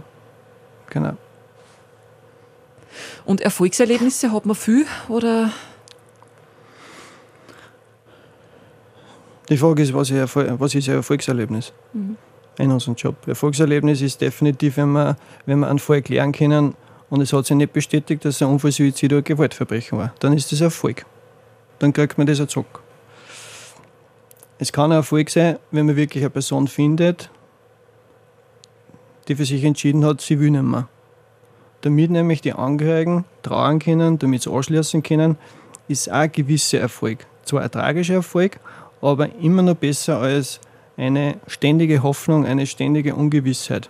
Genau. Und Erfolgserlebnisse hat man viel oder? Die Frage ist, was, ist, was ist ein Erfolgserlebnis mhm. in unserem Job? Erfolgserlebnis ist definitiv, wenn wir, wenn wir einen Fall klären können und es hat sich nicht bestätigt, dass ein Unfall, Suizid oder Gewaltverbrechen war. Dann ist das Erfolg dann kriegt man das auch zurück. Es kann ein Erfolg sein, wenn man wirklich eine Person findet, die für sich entschieden hat, sie will nicht mehr. Damit nämlich die Angehörigen trauen können, damit sie anschließen können, ist auch ein gewisser Erfolg. Zwar ein tragischer Erfolg, aber immer noch besser als eine ständige Hoffnung, eine ständige Ungewissheit.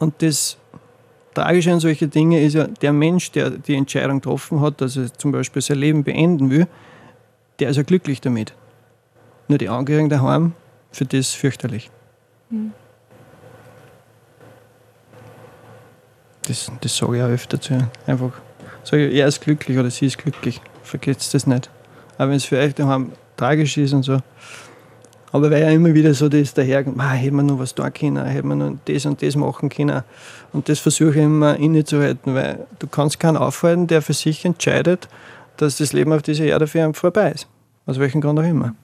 Und das Tragische an solchen Dingen ist ja, der Mensch, der die Entscheidung getroffen hat, dass er zum Beispiel sein Leben beenden will, der ist ja glücklich damit. Nur die Angehörigen daheim, für das fürchterlich. Mhm. Das, das sage ich auch öfter zu ihnen. Einfach sage ich, er ist glücklich oder sie ist glücklich. Vergesst das nicht. Aber wenn es für euch daheim tragisch ist und so, aber weil ja immer wieder so das daher, ah, hätte man noch was tun können, hätte man noch das und das machen können. Und das versuche ich immer innezuhalten, weil du kannst keinen aufhalten, der für sich entscheidet, dass das Leben auf dieser Erde für ihn vorbei ist. Aus welchem Grund auch immer.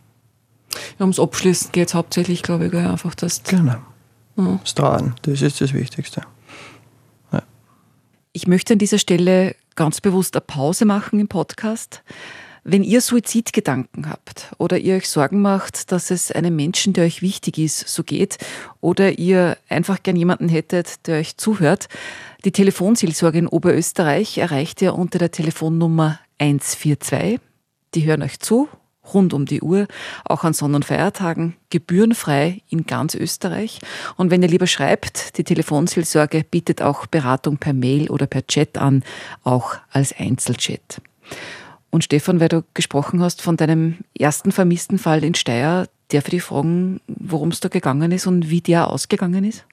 Ja, ums Abschließen geht es hauptsächlich, glaube ich, einfach das. Genau. Mhm. Das Trauen, das ist das Wichtigste. Ja. Ich möchte an dieser Stelle ganz bewusst eine Pause machen im Podcast. Wenn ihr Suizidgedanken habt oder ihr euch Sorgen macht, dass es einem Menschen, der euch wichtig ist, so geht, oder ihr einfach gern jemanden hättet, der euch zuhört, die Telefonseelsorge in Oberösterreich erreicht ihr unter der Telefonnummer 142. Die hören euch zu, rund um die Uhr, auch an Sonn- und Feiertagen, gebührenfrei in ganz Österreich. Und wenn ihr lieber schreibt, die Telefonseelsorge bietet auch Beratung per Mail oder per Chat an, auch als Einzelchat. Und Stefan, weil du gesprochen hast von deinem ersten vermissten Fall in Steyr, darf ich dich fragen, worum es da gegangen ist und wie der ausgegangen ist?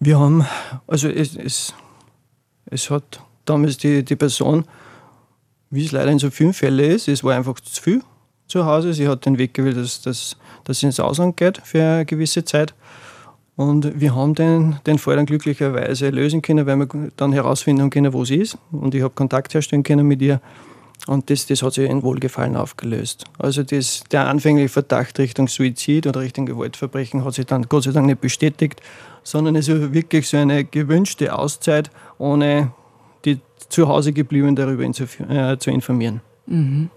Wir haben, also es, es, es hat damals die, die Person, wie es leider in so vielen Fällen ist, es war einfach zu viel zu Hause. Sie hat den Weg gewählt, dass, dass, dass sie ins Ausland geht für eine gewisse Zeit. Und wir haben den, den Fall dann glücklicherweise lösen können, weil wir dann herausfinden können, wo sie ist. Und ich habe Kontakt herstellen können mit ihr. Und das, das hat sich in Wohlgefallen aufgelöst. Also das, der anfängliche Verdacht Richtung Suizid oder Richtung Gewaltverbrechen hat sich dann Gott sei Dank nicht bestätigt, sondern es ist wirklich so eine gewünschte Auszeit, ohne die zu Hause geblieben darüber äh, zu informieren. Mhm.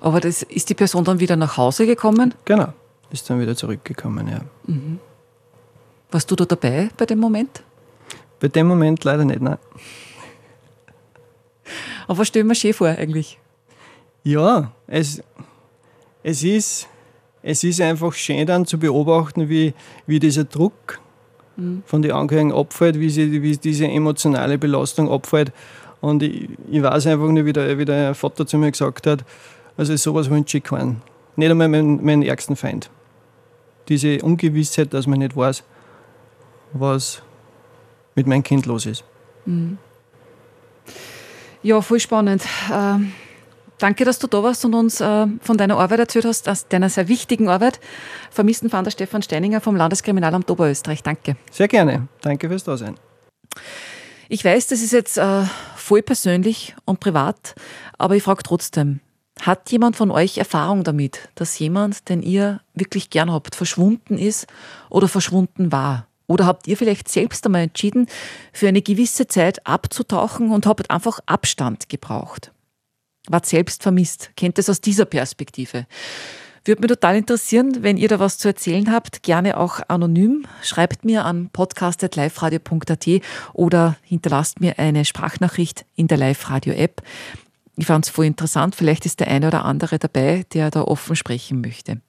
Aber das, ist die Person dann wieder nach Hause gekommen? Genau ist dann wieder zurückgekommen, ja. Mhm. Warst du da dabei bei dem Moment? Bei dem Moment leider nicht, nein. Aber was stellen wir schön vor eigentlich? Ja, es, es, ist, es ist einfach schön dann zu beobachten, wie, wie dieser Druck mhm. von den Angehörigen abfällt, wie, sie, wie diese emotionale Belastung abfällt. Und ich, ich weiß einfach nur, wie der, wie der Vater zu mir gesagt hat, also sowas wünsche ich keinen. Nicht einmal meinen, meinen ärgsten Feind diese Ungewissheit, dass man nicht weiß, was mit meinem Kind los ist. Mhm. Ja, voll spannend. Äh, danke, dass du da warst und uns äh, von deiner Arbeit erzählt hast, aus deiner sehr wichtigen Arbeit. Vermissten Fahnder Stefan Steininger vom Landeskriminalamt Oberösterreich. Danke. Sehr gerne. Danke fürs Dasein. Ich weiß, das ist jetzt äh, voll persönlich und privat, aber ich frage trotzdem, hat jemand von euch Erfahrung damit, dass jemand, den ihr wirklich gern habt, verschwunden ist oder verschwunden war? Oder habt ihr vielleicht selbst einmal entschieden, für eine gewisse Zeit abzutauchen und habt einfach Abstand gebraucht? Wart selbst vermisst? Kennt es aus dieser Perspektive? Würde mich total interessieren, wenn ihr da was zu erzählen habt, gerne auch anonym. Schreibt mir an podcast.liferadio.at oder hinterlasst mir eine Sprachnachricht in der Live-Radio-App ich fand es voll interessant. Vielleicht ist der eine oder andere dabei, der da offen sprechen möchte.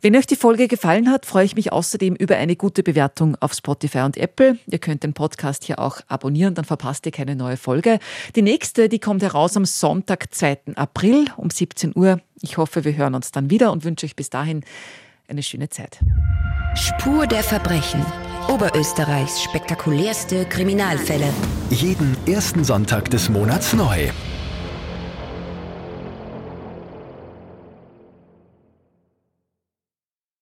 Wenn euch die Folge gefallen hat, freue ich mich außerdem über eine gute Bewertung auf Spotify und Apple. Ihr könnt den Podcast hier auch abonnieren, dann verpasst ihr keine neue Folge. Die nächste, die kommt heraus am Sonntag, 2. April um 17 Uhr. Ich hoffe, wir hören uns dann wieder und wünsche euch bis dahin eine schöne Zeit. Spur der Verbrechen. Oberösterreichs spektakulärste Kriminalfälle. Jeden ersten Sonntag des Monats neu.